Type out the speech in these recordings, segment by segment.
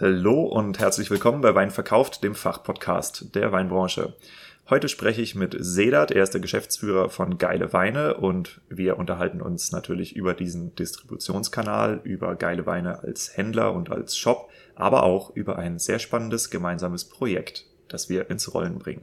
Hallo und herzlich willkommen bei Wein verkauft, dem Fachpodcast der Weinbranche. Heute spreche ich mit Sedat, er ist der Geschäftsführer von Geile Weine und wir unterhalten uns natürlich über diesen Distributionskanal, über Geile Weine als Händler und als Shop, aber auch über ein sehr spannendes gemeinsames Projekt, das wir ins Rollen bringen.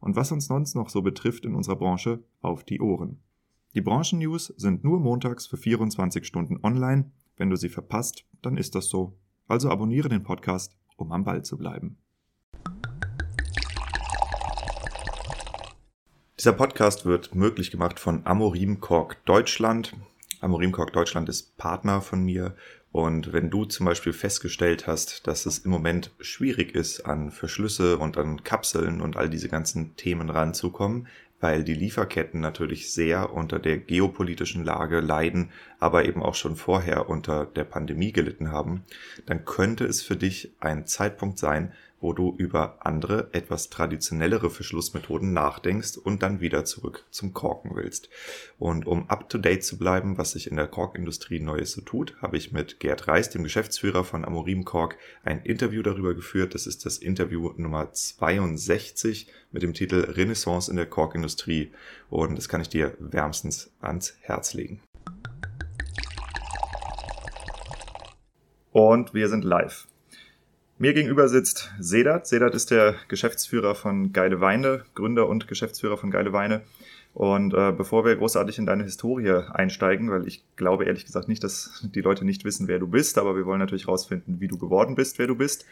und was uns sonst noch so betrifft in unserer Branche auf die Ohren. Die Branchennews sind nur montags für 24 Stunden online. Wenn du sie verpasst, dann ist das so. Also abonniere den Podcast, um am Ball zu bleiben. Dieser Podcast wird möglich gemacht von Amorim Kork Deutschland. Amorim Kork Deutschland ist Partner von mir. Und wenn du zum Beispiel festgestellt hast, dass es im Moment schwierig ist, an Verschlüsse und an Kapseln und all diese ganzen Themen ranzukommen, weil die Lieferketten natürlich sehr unter der geopolitischen Lage leiden, aber eben auch schon vorher unter der Pandemie gelitten haben, dann könnte es für dich ein Zeitpunkt sein, wo du über andere, etwas traditionellere Verschlussmethoden nachdenkst und dann wieder zurück zum Korken willst. Und um up-to-date zu bleiben, was sich in der Korkindustrie Neues so tut, habe ich mit Gerd Reis, dem Geschäftsführer von Amorim Kork, ein Interview darüber geführt. Das ist das Interview Nummer 62 mit dem Titel Renaissance in der Korkindustrie. Und das kann ich dir wärmstens ans Herz legen. Und wir sind live. Mir gegenüber sitzt Sedat. Sedat ist der Geschäftsführer von Geile Weine, Gründer und Geschäftsführer von Geile Weine. Und äh, bevor wir großartig in deine Historie einsteigen, weil ich glaube ehrlich gesagt nicht, dass die Leute nicht wissen, wer du bist, aber wir wollen natürlich rausfinden, wie du geworden bist, wer du bist,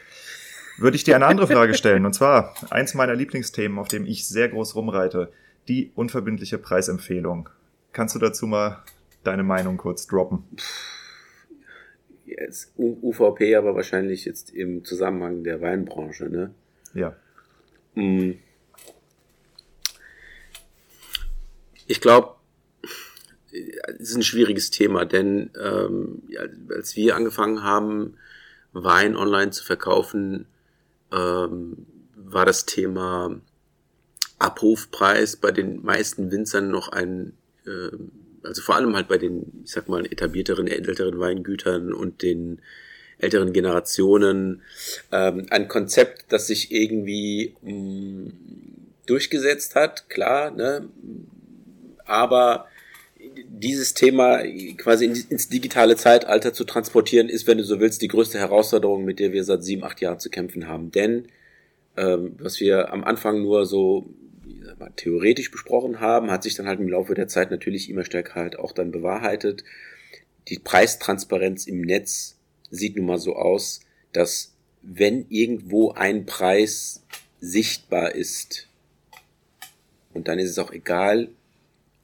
würde ich dir eine andere Frage stellen. Und zwar eins meiner Lieblingsthemen, auf dem ich sehr groß rumreite, die unverbindliche Preisempfehlung. Kannst du dazu mal deine Meinung kurz droppen? Jetzt UVP, aber wahrscheinlich jetzt im Zusammenhang der Weinbranche, ne? Ja. Mm. Ich glaube, es ist ein schwieriges Thema, denn ähm, als wir angefangen haben, Wein online zu verkaufen, ähm, war das Thema Abrufpreis bei den meisten Winzern noch ein ähm, also vor allem halt bei den, ich sag mal, etablierteren, älteren Weingütern und den älteren Generationen ähm, ein Konzept, das sich irgendwie mh, mm, durchgesetzt hat, klar, ne? aber dieses Thema quasi ins digitale Zeitalter zu transportieren, ist, wenn du so willst, die größte Herausforderung, mit der wir seit sieben, acht Jahren zu kämpfen haben. Denn ähm, was wir am Anfang nur so mal, theoretisch besprochen haben, hat sich dann halt im Laufe der Zeit natürlich immer stärker halt auch dann bewahrheitet. Die Preistransparenz im Netz sieht nun mal so aus, dass wenn irgendwo ein Preis sichtbar ist, und dann ist es auch egal,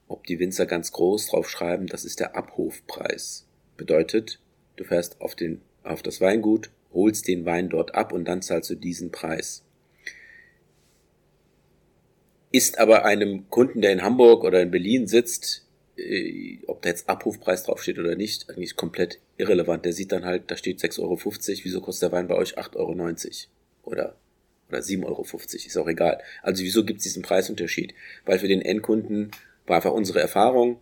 ob die Winzer ganz groß draufschreiben, das ist der Abrufpreis. Bedeutet, du fährst auf den, auf das Weingut, holst den Wein dort ab und dann zahlst du diesen Preis ist aber einem Kunden, der in Hamburg oder in Berlin sitzt, äh, ob da jetzt Abrufpreis draufsteht oder nicht, eigentlich komplett irrelevant. Der sieht dann halt, da steht 6,50 Euro, wieso kostet der Wein bei euch 8,90 Euro? oder, oder 7,50 Euro, ist auch egal. Also wieso gibt es diesen Preisunterschied? Weil für den Endkunden war einfach unsere Erfahrung,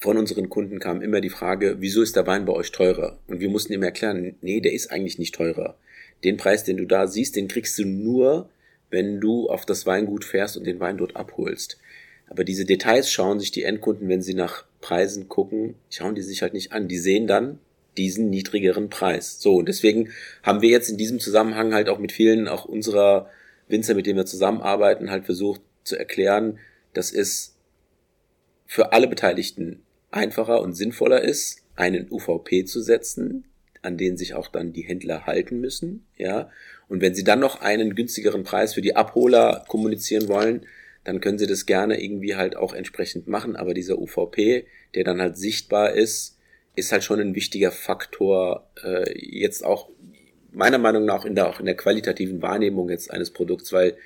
von unseren Kunden kam immer die Frage, wieso ist der Wein bei euch teurer? Und wir mussten ihm erklären, nee, der ist eigentlich nicht teurer. Den Preis, den du da siehst, den kriegst du nur, wenn du auf das Weingut fährst und den Wein dort abholst. Aber diese Details schauen sich die Endkunden, wenn sie nach Preisen gucken, schauen die sich halt nicht an. Die sehen dann diesen niedrigeren Preis. So, und deswegen haben wir jetzt in diesem Zusammenhang halt auch mit vielen, auch unserer Winzer, mit denen wir zusammenarbeiten, halt versucht zu erklären, dass es für alle Beteiligten einfacher und sinnvoller ist, einen UVP zu setzen, an den sich auch dann die Händler halten müssen, ja. Und wenn sie dann noch einen günstigeren Preis für die Abholer kommunizieren wollen, dann können sie das gerne irgendwie halt auch entsprechend machen. Aber dieser UVP, der dann halt sichtbar ist, ist halt schon ein wichtiger Faktor, äh, jetzt auch meiner Meinung nach in der, auch in der qualitativen Wahrnehmung jetzt eines Produkts, weil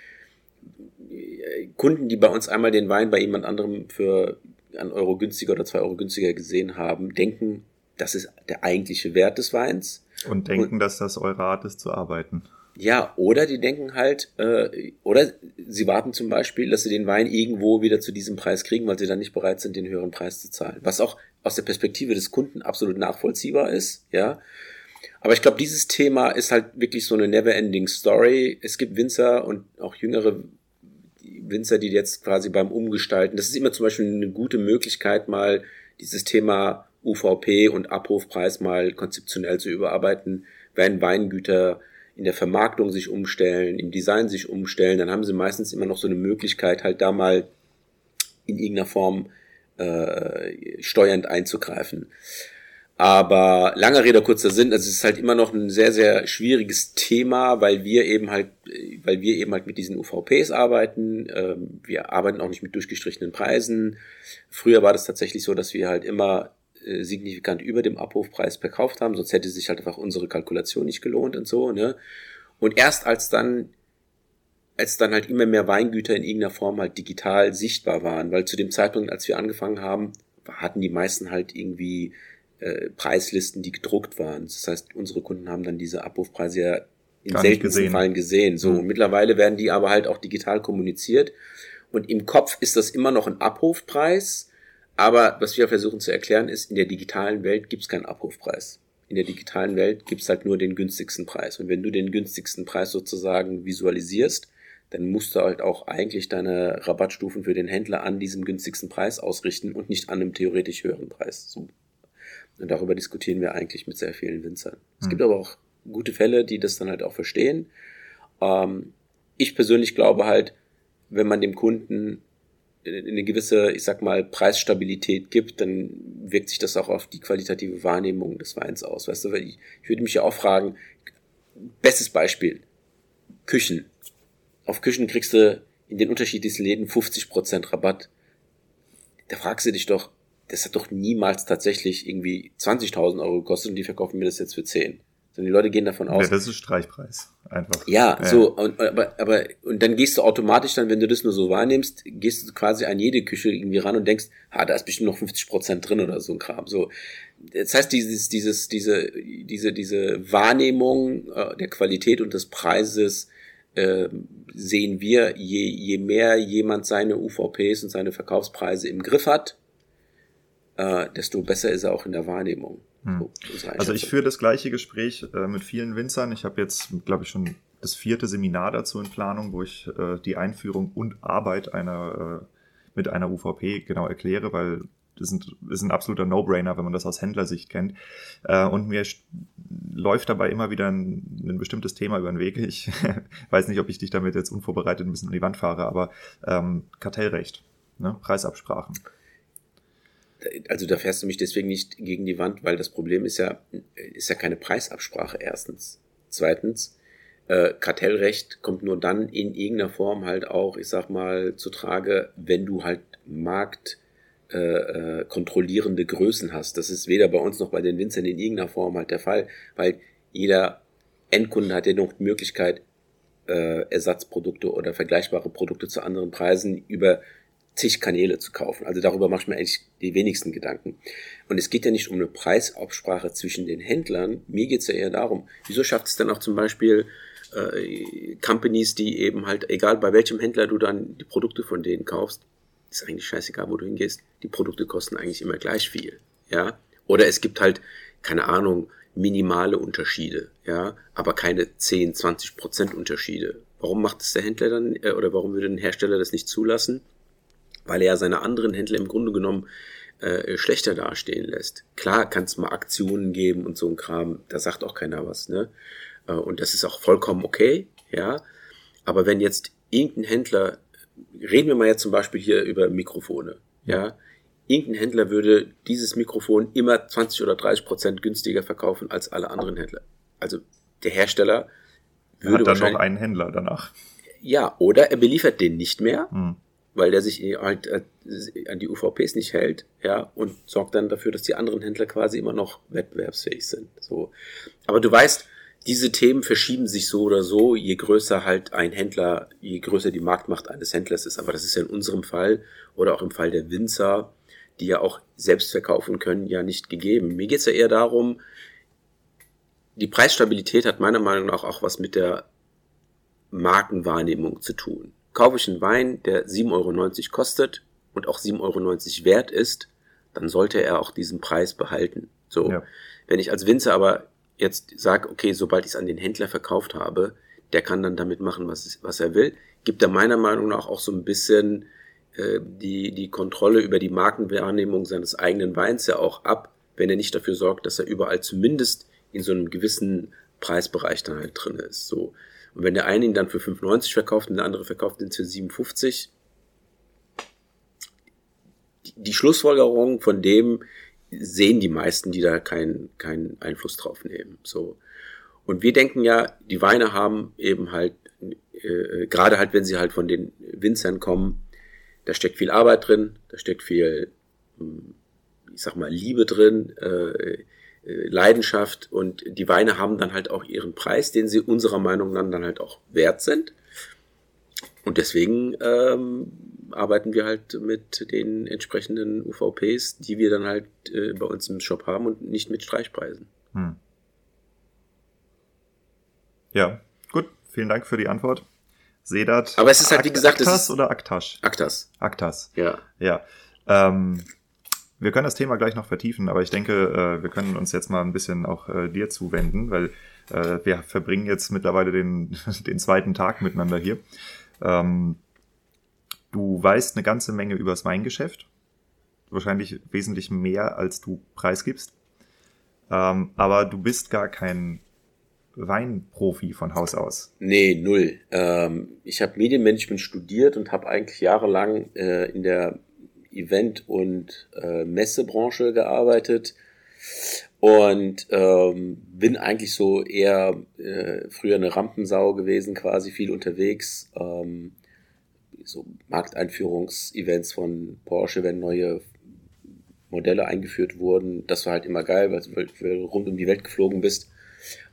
äh, Kunden, die bei uns einmal den Wein bei jemand anderem für einen Euro günstiger oder zwei Euro günstiger gesehen haben, denken, das ist der eigentliche Wert des Weins. Und denken, Und, dass das eure Art ist zu arbeiten. Ja, oder die denken halt, äh, oder sie warten zum Beispiel, dass sie den Wein irgendwo wieder zu diesem Preis kriegen, weil sie dann nicht bereit sind, den höheren Preis zu zahlen. Was auch aus der Perspektive des Kunden absolut nachvollziehbar ist, ja. Aber ich glaube, dieses Thema ist halt wirklich so eine never-ending Story. Es gibt Winzer und auch jüngere Winzer, die jetzt quasi beim Umgestalten, das ist immer zum Beispiel eine gute Möglichkeit, mal dieses Thema UVP und Abrufpreis mal konzeptionell zu überarbeiten, wenn Weingüter in der Vermarktung sich umstellen, im Design sich umstellen, dann haben sie meistens immer noch so eine Möglichkeit, halt da mal in irgendeiner Form äh, steuernd einzugreifen. Aber langer Rede, kurzer Sinn, also es ist halt immer noch ein sehr, sehr schwieriges Thema, weil wir eben halt, weil wir eben halt mit diesen UVPs arbeiten. Ähm, wir arbeiten auch nicht mit durchgestrichenen Preisen. Früher war das tatsächlich so, dass wir halt immer äh, signifikant über dem Abrufpreis verkauft haben, sonst hätte sich halt einfach unsere Kalkulation nicht gelohnt und so, ne? Und erst als dann als dann halt immer mehr Weingüter in irgendeiner Form halt digital sichtbar waren, weil zu dem Zeitpunkt, als wir angefangen haben, hatten die meisten halt irgendwie äh, Preislisten, die gedruckt waren. Das heißt, unsere Kunden haben dann diese Abrufpreise ja in seltensten Fällen gesehen. So, mhm. und mittlerweile werden die aber halt auch digital kommuniziert. Und im Kopf ist das immer noch ein Abrufpreis, aber was wir versuchen zu erklären ist, in der digitalen Welt gibt es keinen Abrufpreis. In der digitalen Welt gibt es halt nur den günstigsten Preis. Und wenn du den günstigsten Preis sozusagen visualisierst, dann musst du halt auch eigentlich deine Rabattstufen für den Händler an diesem günstigsten Preis ausrichten und nicht an einem theoretisch höheren Preis. So. Und darüber diskutieren wir eigentlich mit sehr vielen Winzern. Es gibt hm. aber auch gute Fälle, die das dann halt auch verstehen. Ähm, ich persönlich glaube halt, wenn man dem Kunden eine gewisse, ich sag mal, Preisstabilität gibt, dann wirkt sich das auch auf die qualitative Wahrnehmung des Weins aus. Weißt du, weil ich, ich würde mich ja auch fragen, bestes Beispiel, Küchen. Auf Küchen kriegst du in den unterschiedlichsten Läden 50% Rabatt. Da fragst du dich doch, das hat doch niemals tatsächlich irgendwie 20.000 Euro gekostet und die verkaufen mir das jetzt für 10 sondern die Leute gehen davon aus. Ja, das ist Streichpreis. Einfach. Ja, ja. so, und, aber, aber, und dann gehst du automatisch dann, wenn du das nur so wahrnimmst, gehst du quasi an jede Küche irgendwie ran und denkst, ah, da ist bestimmt noch 50 Prozent drin oder so ein Kram. So, das heißt, dieses, dieses, diese, diese, diese Wahrnehmung äh, der Qualität und des Preises äh, sehen wir, je, je mehr jemand seine UVPs und seine Verkaufspreise im Griff hat, äh, desto besser ist er auch in der Wahrnehmung. Hm. Also ich führe das gleiche Gespräch äh, mit vielen Winzern. Ich habe jetzt, glaube ich, schon das vierte Seminar dazu in Planung, wo ich äh, die Einführung und Arbeit einer äh, mit einer UVP genau erkläre, weil das ist ein absoluter No-Brainer, wenn man das aus Händlersicht kennt. Äh, und mir läuft dabei immer wieder ein, ein bestimmtes Thema über den Weg. Ich weiß nicht, ob ich dich damit jetzt unvorbereitet ein bisschen an die Wand fahre, aber ähm, Kartellrecht, ne? Preisabsprachen also da fährst du mich deswegen nicht gegen die Wand, weil das Problem ist ja, ist ja keine Preisabsprache erstens. Zweitens, äh, Kartellrecht kommt nur dann in irgendeiner Form halt auch, ich sag mal, zu Trage, wenn du halt Markt äh, äh, kontrollierende Größen hast. Das ist weder bei uns noch bei den Winzern in irgendeiner Form halt der Fall, weil jeder Endkunde hat ja noch die Möglichkeit, äh, Ersatzprodukte oder vergleichbare Produkte zu anderen Preisen über zig Kanäle zu kaufen. Also darüber mache ich mir eigentlich die wenigsten Gedanken. Und es geht ja nicht um eine Preisabsprache zwischen den Händlern. Mir geht es ja eher darum, wieso schafft es dann auch zum Beispiel äh, Companies, die eben halt, egal bei welchem Händler du dann die Produkte von denen kaufst, ist eigentlich scheißegal, wo du hingehst, die Produkte kosten eigentlich immer gleich viel, ja. Oder es gibt halt, keine Ahnung, minimale Unterschiede, ja, aber keine 10, 20 Prozent Unterschiede. Warum macht es der Händler dann, äh, oder warum würde ein Hersteller das nicht zulassen? Weil er ja seine anderen Händler im Grunde genommen äh, schlechter dastehen lässt. Klar kann es mal Aktionen geben und so ein Kram, da sagt auch keiner was, ne? Äh, und das ist auch vollkommen okay, ja. Aber wenn jetzt irgendein Händler, reden wir mal jetzt zum Beispiel hier über Mikrofone, ja. Irgendein Händler würde dieses Mikrofon immer 20 oder 30 Prozent günstiger verkaufen als alle anderen Händler. Also der Hersteller würde Hat dann noch einen Händler danach. Ja, oder er beliefert den nicht mehr, hm. Weil der sich halt äh, an die UVPs nicht hält, ja, und sorgt dann dafür, dass die anderen Händler quasi immer noch wettbewerbsfähig sind. So. Aber du weißt, diese Themen verschieben sich so oder so, je größer halt ein Händler, je größer die Marktmacht eines Händlers ist. Aber das ist ja in unserem Fall oder auch im Fall der Winzer, die ja auch selbst verkaufen können, ja nicht gegeben. Mir geht's ja eher darum, die Preisstabilität hat meiner Meinung nach auch was mit der Markenwahrnehmung zu tun. Kaufe ich einen Wein, der 7,90 Euro kostet und auch 7,90 Euro wert ist, dann sollte er auch diesen Preis behalten. So. Ja. Wenn ich als Winzer aber jetzt sage, okay, sobald ich es an den Händler verkauft habe, der kann dann damit machen, was, was er will, gibt er meiner Meinung nach auch so ein bisschen äh, die, die Kontrolle über die Markenwahrnehmung seines eigenen Weins ja auch ab, wenn er nicht dafür sorgt, dass er überall zumindest in so einem gewissen Preisbereich dann halt drin ist. So. Und wenn der eine ihn dann für 5,90 verkauft und der andere verkauft ihn für 7,50, die Schlussfolgerung von dem sehen die meisten, die da keinen keinen Einfluss drauf nehmen. So. Und wir denken ja, die Weine haben eben halt, äh, gerade halt, wenn sie halt von den Winzern kommen, da steckt viel Arbeit drin, da steckt viel, hm, ich sag mal, Liebe drin, äh, äh, Leidenschaft und die Weine haben dann halt auch ihren Preis, den sie unserer Meinung nach dann halt auch wert sind. Und deswegen ähm, arbeiten wir halt mit den entsprechenden UVPs, die wir dann halt äh, bei uns im Shop haben und nicht mit Streichpreisen. Hm. Ja, gut. Vielen Dank für die Antwort. Sedat. Aber es ist halt, wie gesagt, Aktas es ist oder Aktasch? Aktas. Aktas. Ja. Ja. Ähm, wir können das Thema gleich noch vertiefen, aber ich denke, äh, wir können uns jetzt mal ein bisschen auch äh, dir zuwenden, weil äh, wir verbringen jetzt mittlerweile den, den zweiten Tag miteinander hier. Ähm, du weißt eine ganze Menge übers Weingeschäft. Wahrscheinlich wesentlich mehr, als du preisgibst. Ähm, aber du bist gar kein Weinprofi von Haus aus. Nee, null. Ähm, ich habe Medienmanagement studiert und habe eigentlich jahrelang äh, in der Event- und äh, Messebranche gearbeitet und ähm, bin eigentlich so eher äh, früher eine Rampensau gewesen, quasi viel unterwegs. Ähm, so Markteinführungsevents von Porsche, wenn neue Modelle eingeführt wurden. Das war halt immer geil, weil du rund um die Welt geflogen bist.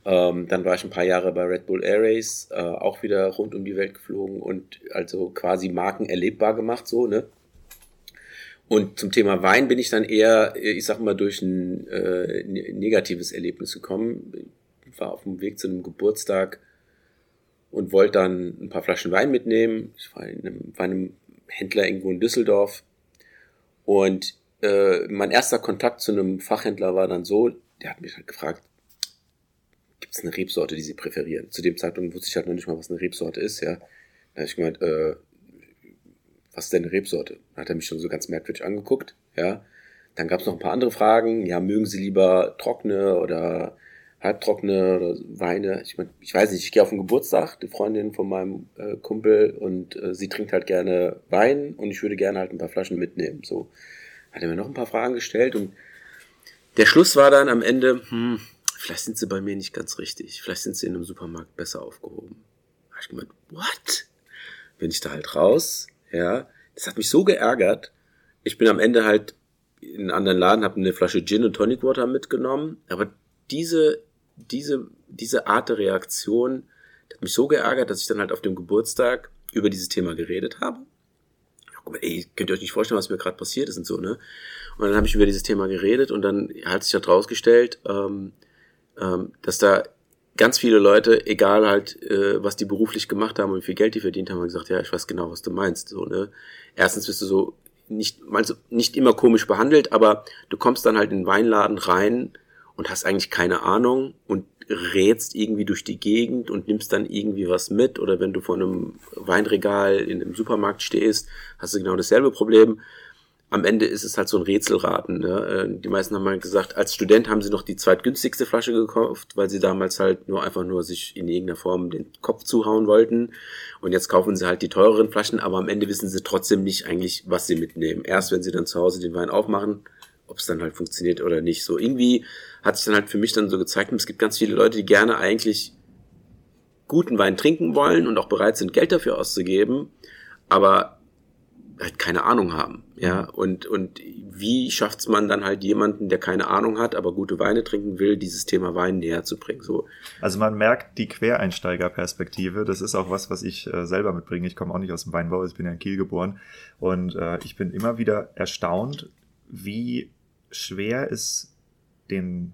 Ähm, dann war ich ein paar Jahre bei Red Bull Air Race, äh, auch wieder rund um die Welt geflogen und also quasi Marken erlebbar gemacht, so, ne? Und zum Thema Wein bin ich dann eher, ich sag mal, durch ein äh, ne-, negatives Erlebnis gekommen. Ich war auf dem Weg zu einem Geburtstag und wollte dann ein paar Flaschen Wein mitnehmen. Ich war in einem, war in einem Händler irgendwo in Düsseldorf. Und äh, mein erster Kontakt zu einem Fachhändler war dann so, der hat mich halt gefragt, gibt es eine Rebsorte, die sie präferieren? Zu dem Zeitpunkt wusste ich halt noch nicht mal, was eine Rebsorte ist, ja. Da habe ich gemeint, äh, was ist denn eine Rebsorte? Dann hat er mich schon so ganz merkwürdig angeguckt, ja. Dann gab es noch ein paar andere Fragen, ja, mögen Sie lieber trockene oder halbtrockene oder Weine? Ich, mein, ich weiß nicht, ich gehe auf den Geburtstag, die Freundin von meinem äh, Kumpel und äh, sie trinkt halt gerne Wein und ich würde gerne halt ein paar Flaschen mitnehmen. So hat er mir noch ein paar Fragen gestellt und der Schluss war dann am Ende, hm, vielleicht sind sie bei mir nicht ganz richtig, vielleicht sind sie in einem Supermarkt besser aufgehoben. Da hab ich gemeint, what? Bin ich da halt raus, ja, das hat mich so geärgert. Ich bin am Ende halt in einen anderen Laden, habe eine Flasche Gin und Tonic Water mitgenommen. Aber diese, diese, diese Art der Reaktion hat mich so geärgert, dass ich dann halt auf dem Geburtstag über dieses Thema geredet habe. Ey, könnt ihr euch nicht vorstellen, was mir gerade passiert ist und so, ne? Und dann habe ich über dieses Thema geredet und dann hat sich halt rausgestellt, ähm, ähm, dass da ganz viele Leute, egal halt, äh, was die beruflich gemacht haben und wie viel Geld die verdient haben, haben gesagt, ja, ich weiß genau, was du meinst. So, ne? Erstens bist du so nicht, also nicht immer komisch behandelt, aber du kommst dann halt in den Weinladen rein und hast eigentlich keine Ahnung und rätst irgendwie durch die Gegend und nimmst dann irgendwie was mit oder wenn du vor einem Weinregal in einem Supermarkt stehst, hast du genau dasselbe Problem am Ende ist es halt so ein Rätselraten. Ne? Äh, die meisten haben halt gesagt, als Student haben sie noch die zweitgünstigste Flasche gekauft, weil sie damals halt nur einfach nur sich in irgendeiner Form den Kopf zuhauen wollten. Und jetzt kaufen sie halt die teureren Flaschen, aber am Ende wissen sie trotzdem nicht eigentlich, was sie mitnehmen. Erst wenn sie dann zu Hause den Wein aufmachen, ob es dann halt funktioniert oder nicht. So irgendwie hat sich dann halt für mich dann so gezeigt, es gibt ganz viele Leute, die gerne eigentlich guten Wein trinken wollen und auch bereit sind, Geld dafür auszugeben, aber halt keine Ahnung haben. Ja, und, und wie schafft's man dann halt jemanden, der keine Ahnung hat, aber gute Weine trinken will, dieses Thema Wein näher zu bringen? So. Also man merkt die Quereinsteigerperspektive. Das ist auch was, was ich äh, selber mitbringe. Ich komme auch nicht aus dem Weinbau, ich bin ja in Kiel geboren. Und äh, ich bin immer wieder erstaunt, wie schwer es den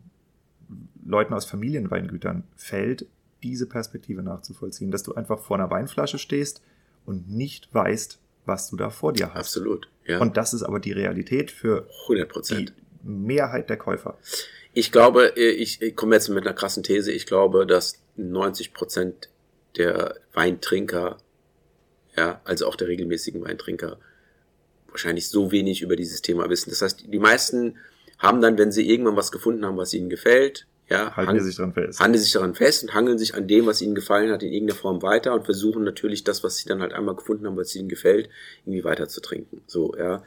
Leuten aus Familienweingütern fällt, diese Perspektive nachzuvollziehen. Dass du einfach vor einer Weinflasche stehst und nicht weißt, was du da vor dir hast. Absolut. Ja. Und das ist aber die Realität für 100 die Mehrheit der Käufer. Ich glaube, ich, ich komme jetzt mit einer krassen These. Ich glaube, dass 90 Prozent der Weintrinker, ja, also auch der regelmäßigen Weintrinker, wahrscheinlich so wenig über dieses Thema wissen. Das heißt, die meisten haben dann, wenn sie irgendwann was gefunden haben, was ihnen gefällt, ja, halten die sich daran fest. Handeln sich daran fest und hangeln sich an dem, was ihnen gefallen hat, in irgendeiner Form weiter und versuchen natürlich das, was sie dann halt einmal gefunden haben, was ihnen gefällt, irgendwie weiter zu trinken. So, ja.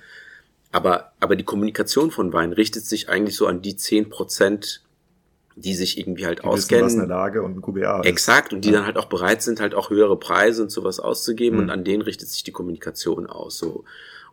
Aber, aber die Kommunikation von Wein richtet sich eigentlich so an die zehn Prozent, die sich irgendwie halt die auskennen. Wissen, was eine Lage und ein QBA ist. Exakt, und die ja. dann halt auch bereit sind, halt auch höhere Preise und sowas auszugeben mhm. und an denen richtet sich die Kommunikation aus. So.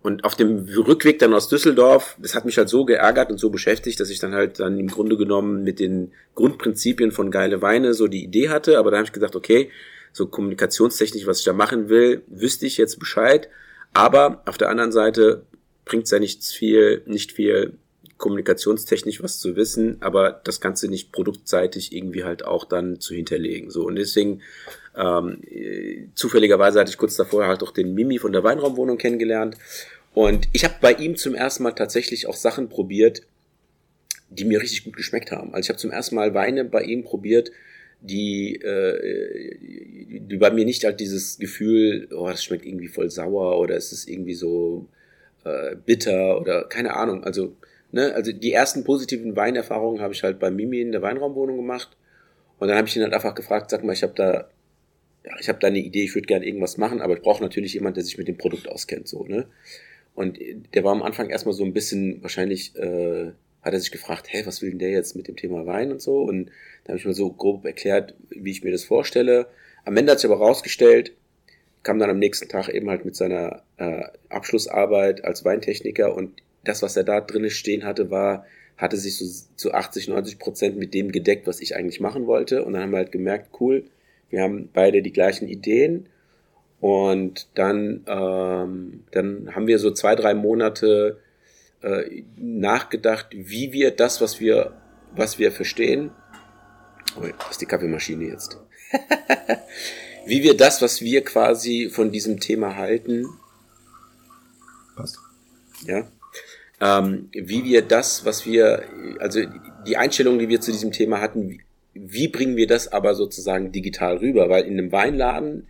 Und auf dem Rückweg dann aus Düsseldorf, das hat mich halt so geärgert und so beschäftigt, dass ich dann halt dann im Grunde genommen mit den Grundprinzipien von geile Weine so die Idee hatte. Aber da habe ich gesagt, okay, so kommunikationstechnisch, was ich da machen will, wüsste ich jetzt Bescheid. Aber auf der anderen Seite bringt es ja nichts viel, nicht viel kommunikationstechnisch was zu wissen, aber das Ganze nicht produktseitig irgendwie halt auch dann zu hinterlegen. So und deswegen ähm, zufälligerweise hatte ich kurz davor halt auch den Mimi von der Weinraumwohnung kennengelernt und ich habe bei ihm zum ersten Mal tatsächlich auch Sachen probiert, die mir richtig gut geschmeckt haben. Also ich habe zum ersten Mal Weine bei ihm probiert, die, äh, die bei mir nicht halt dieses Gefühl, oh, das schmeckt irgendwie voll sauer oder es ist irgendwie so äh, bitter oder keine Ahnung. Also Ne? Also die ersten positiven Weinerfahrungen habe ich halt bei Mimi in der Weinraumwohnung gemacht. Und dann habe ich ihn halt einfach gefragt, sag mal, ich habe da, ja, ich habe da eine Idee, ich würde gerne irgendwas machen, aber ich brauche natürlich jemand, der sich mit dem Produkt auskennt, so, ne? Und der war am Anfang erstmal so ein bisschen, wahrscheinlich äh, hat er sich gefragt, hey, was will denn der jetzt mit dem Thema Wein und so? Und da habe ich mir so grob erklärt, wie ich mir das vorstelle. Am Ende hat sich aber rausgestellt, kam dann am nächsten Tag eben halt mit seiner äh, Abschlussarbeit als Weintechniker und das, was er da drinnen stehen hatte, war, hatte sich so zu 80, 90 Prozent mit dem gedeckt, was ich eigentlich machen wollte. Und dann haben wir halt gemerkt, cool, wir haben beide die gleichen Ideen. Und dann, ähm, dann haben wir so zwei, drei Monate äh, nachgedacht, wie wir das, was wir, was wir verstehen, oh, das ist die Kaffeemaschine jetzt, wie wir das, was wir quasi von diesem Thema halten, passt. Ja, ähm, wie wir das, was wir, also die Einstellung, die wir zu diesem Thema hatten, wie bringen wir das aber sozusagen digital rüber? Weil in einem Weinladen,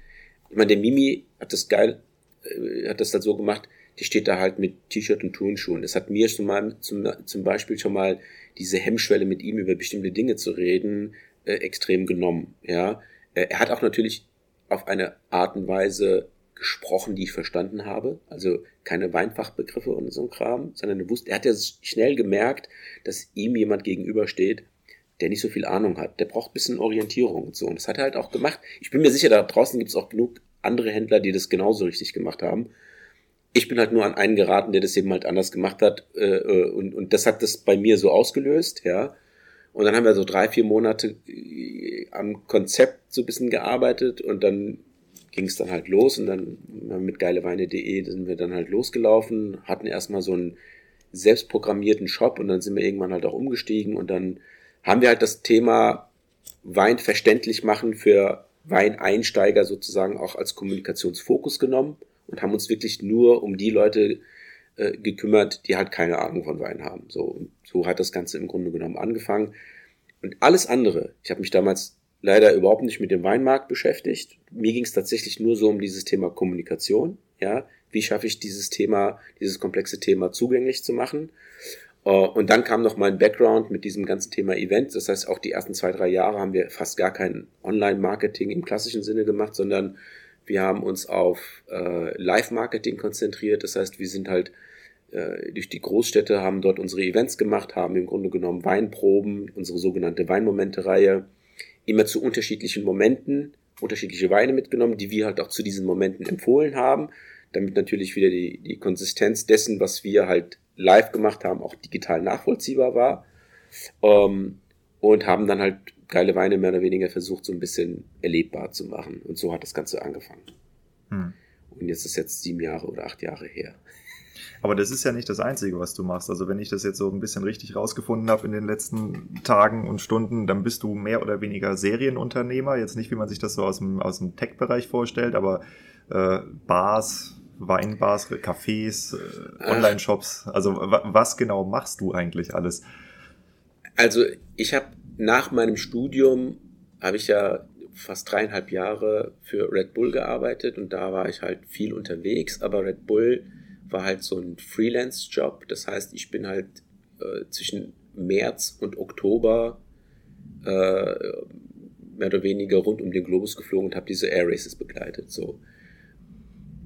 ich meine, der Mimi hat das geil, äh, hat das halt so gemacht, die steht da halt mit T-Shirt und Turnschuhen. Das hat mir schon mal zum, zum Beispiel schon mal diese Hemmschwelle mit ihm über bestimmte Dinge zu reden, äh, extrem genommen. Ja, äh, er hat auch natürlich auf eine Art und Weise gesprochen, die ich verstanden habe. Also keine Weinfachbegriffe und so ein Kram, sondern er wusste, er hat ja schnell gemerkt, dass ihm jemand gegenübersteht, der nicht so viel Ahnung hat. Der braucht ein bisschen Orientierung und so. Und das hat er halt auch gemacht. Ich bin mir sicher, da draußen gibt es auch genug andere Händler, die das genauso richtig gemacht haben. Ich bin halt nur an einen geraten, der das eben halt anders gemacht hat. Äh, äh, und, und das hat das bei mir so ausgelöst, ja. Und dann haben wir so drei, vier Monate äh, am Konzept so ein bisschen gearbeitet und dann ging es dann halt los und dann mit geileweine.de sind wir dann halt losgelaufen, hatten erstmal so einen selbstprogrammierten Shop und dann sind wir irgendwann halt auch umgestiegen und dann haben wir halt das Thema Wein verständlich machen für Weineinsteiger sozusagen auch als Kommunikationsfokus genommen und haben uns wirklich nur um die Leute äh, gekümmert, die halt keine Ahnung von Wein haben. So, so hat das Ganze im Grunde genommen angefangen. Und alles andere, ich habe mich damals leider überhaupt nicht mit dem Weinmarkt beschäftigt. Mir ging es tatsächlich nur so um dieses Thema Kommunikation. Ja, wie schaffe ich dieses Thema, dieses komplexe Thema zugänglich zu machen? Äh, und dann kam noch mein Background mit diesem ganzen Thema Event. Das heißt, auch die ersten zwei, drei Jahre haben wir fast gar kein Online-Marketing im klassischen Sinne gemacht, sondern wir haben uns auf äh, Live-Marketing konzentriert. Das heißt, wir sind halt äh, durch die Großstädte, haben dort unsere Events gemacht, haben im Grunde genommen Weinproben, unsere sogenannte Weinmomente-Reihe, immer zu unterschiedlichen Momenten unterschiedliche Weine mitgenommen, die wir halt auch zu diesen Momenten empfohlen haben, damit natürlich wieder die, die Konsistenz dessen, was wir halt live gemacht haben, auch digital nachvollziehbar war. Ähm, und haben dann halt geile Weine mehr oder weniger versucht, so ein bisschen erlebbar zu machen. Und so hat das Ganze angefangen. Hm. Und jetzt ist jetzt sieben Jahre oder acht Jahre her. Aber das ist ja nicht das Einzige, was du machst. Also wenn ich das jetzt so ein bisschen richtig rausgefunden habe in den letzten Tagen und Stunden, dann bist du mehr oder weniger Serienunternehmer. Jetzt nicht, wie man sich das so aus dem, aus dem Tech-Bereich vorstellt, aber äh, Bars, Weinbars, Cafés, äh, Online-Shops. Also was genau machst du eigentlich alles? Also ich habe nach meinem Studium, habe ich ja fast dreieinhalb Jahre für Red Bull gearbeitet und da war ich halt viel unterwegs, aber Red Bull war halt so ein Freelance-Job. Das heißt, ich bin halt äh, zwischen März und Oktober äh, mehr oder weniger rund um den Globus geflogen und habe diese Air Races begleitet. So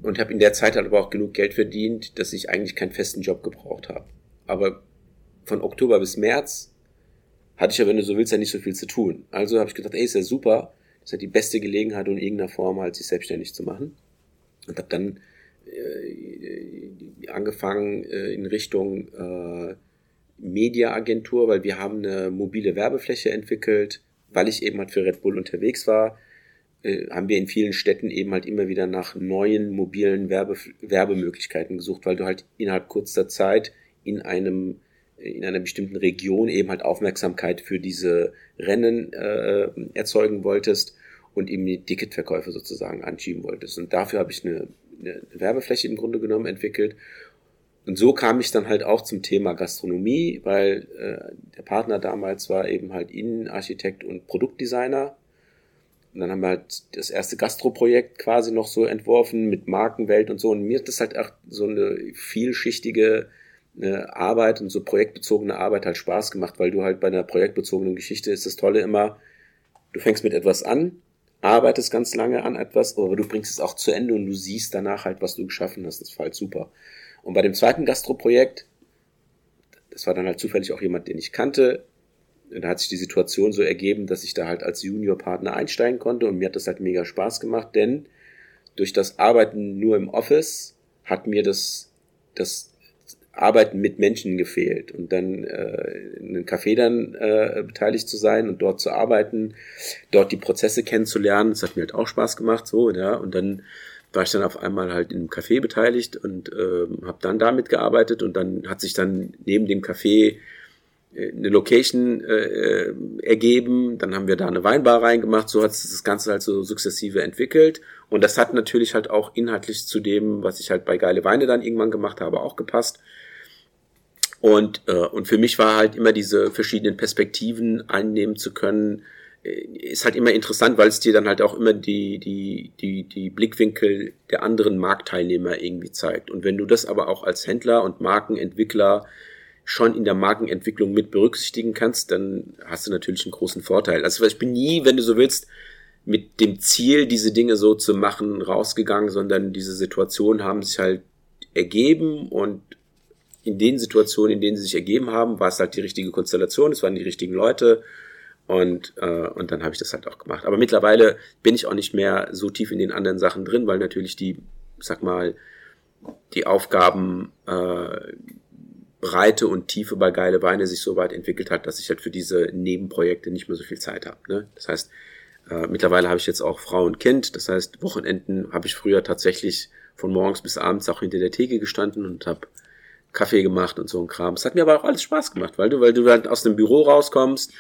und habe in der Zeit halt aber auch genug Geld verdient, dass ich eigentlich keinen festen Job gebraucht habe. Aber von Oktober bis März hatte ich ja, wenn du so willst, ja nicht so viel zu tun. Also habe ich gedacht, ey, ist ja super, das ist ja die beste Gelegenheit, um in irgendeiner Form halt sich selbstständig zu machen. Und habe dann äh, angefangen äh, in Richtung äh, Mediaagentur, weil wir haben eine mobile Werbefläche entwickelt, weil ich eben halt für Red Bull unterwegs war äh, haben wir in vielen Städten eben halt immer wieder nach neuen mobilen Werbe, Werbemöglichkeiten gesucht, weil du halt innerhalb kurzer Zeit in einem äh, in einer bestimmten Region eben halt Aufmerksamkeit für diese Rennen äh, erzeugen wolltest und eben die Ticketverkäufe sozusagen anschieben wolltest. Und dafür habe ich eine, eine Werbefläche im Grunde genommen entwickelt. Und so kam ich dann halt auch zum Thema Gastronomie, weil äh, der Partner damals war eben halt Innenarchitekt und Produktdesigner und dann haben wir halt das erste Gastro-Projekt quasi noch so entworfen mit Markenwelt und so. Und mir hat das halt auch so eine vielschichtige eine Arbeit und so projektbezogene Arbeit halt Spaß gemacht, weil du halt bei einer projektbezogenen Geschichte ist das Tolle immer, du fängst mit etwas an, arbeitest ganz lange an etwas, aber du bringst es auch zu Ende und du siehst danach halt, was du geschaffen hast. Das war halt super. Und bei dem zweiten Gastro-Projekt, das war dann halt zufällig auch jemand, den ich kannte, da hat sich die Situation so ergeben, dass ich da halt als Juniorpartner einsteigen konnte und mir hat das halt mega Spaß gemacht, denn durch das Arbeiten nur im Office hat mir das, das Arbeiten mit Menschen gefehlt und dann äh, in einem Café dann äh, beteiligt zu sein und dort zu arbeiten, dort die Prozesse kennenzulernen, das hat mir halt auch Spaß gemacht, so, ja, und dann war ich dann auf einmal halt in einem Café beteiligt und äh, habe dann damit gearbeitet und dann hat sich dann neben dem Café eine Location äh, ergeben, dann haben wir da eine Weinbar reingemacht, so hat sich das Ganze halt so sukzessive entwickelt und das hat natürlich halt auch inhaltlich zu dem, was ich halt bei Geile Weine dann irgendwann gemacht habe, auch gepasst. Und, äh, und für mich war halt immer diese verschiedenen Perspektiven einnehmen zu können, äh, ist halt immer interessant, weil es dir dann halt auch immer die, die, die, die Blickwinkel der anderen Marktteilnehmer irgendwie zeigt. Und wenn du das aber auch als Händler und Markenentwickler schon in der Markenentwicklung mit berücksichtigen kannst, dann hast du natürlich einen großen Vorteil. Also ich bin nie, wenn du so willst, mit dem Ziel, diese Dinge so zu machen, rausgegangen, sondern diese Situationen haben sich halt ergeben und in den Situationen, in denen sie sich ergeben haben, war es halt die richtige Konstellation, es waren die richtigen Leute und, äh, und dann habe ich das halt auch gemacht. Aber mittlerweile bin ich auch nicht mehr so tief in den anderen Sachen drin, weil natürlich die, sag mal, die Aufgaben äh, Breite und Tiefe bei geile Weine sich so weit entwickelt hat, dass ich halt für diese Nebenprojekte nicht mehr so viel Zeit habe. Ne? Das heißt, äh, mittlerweile habe ich jetzt auch Frau und Kind. Das heißt, Wochenenden habe ich früher tatsächlich von morgens bis abends auch hinter der Theke gestanden und habe Kaffee gemacht und so ein Kram. Es hat mir aber auch alles Spaß gemacht, weil du, weil du halt aus dem Büro rauskommst,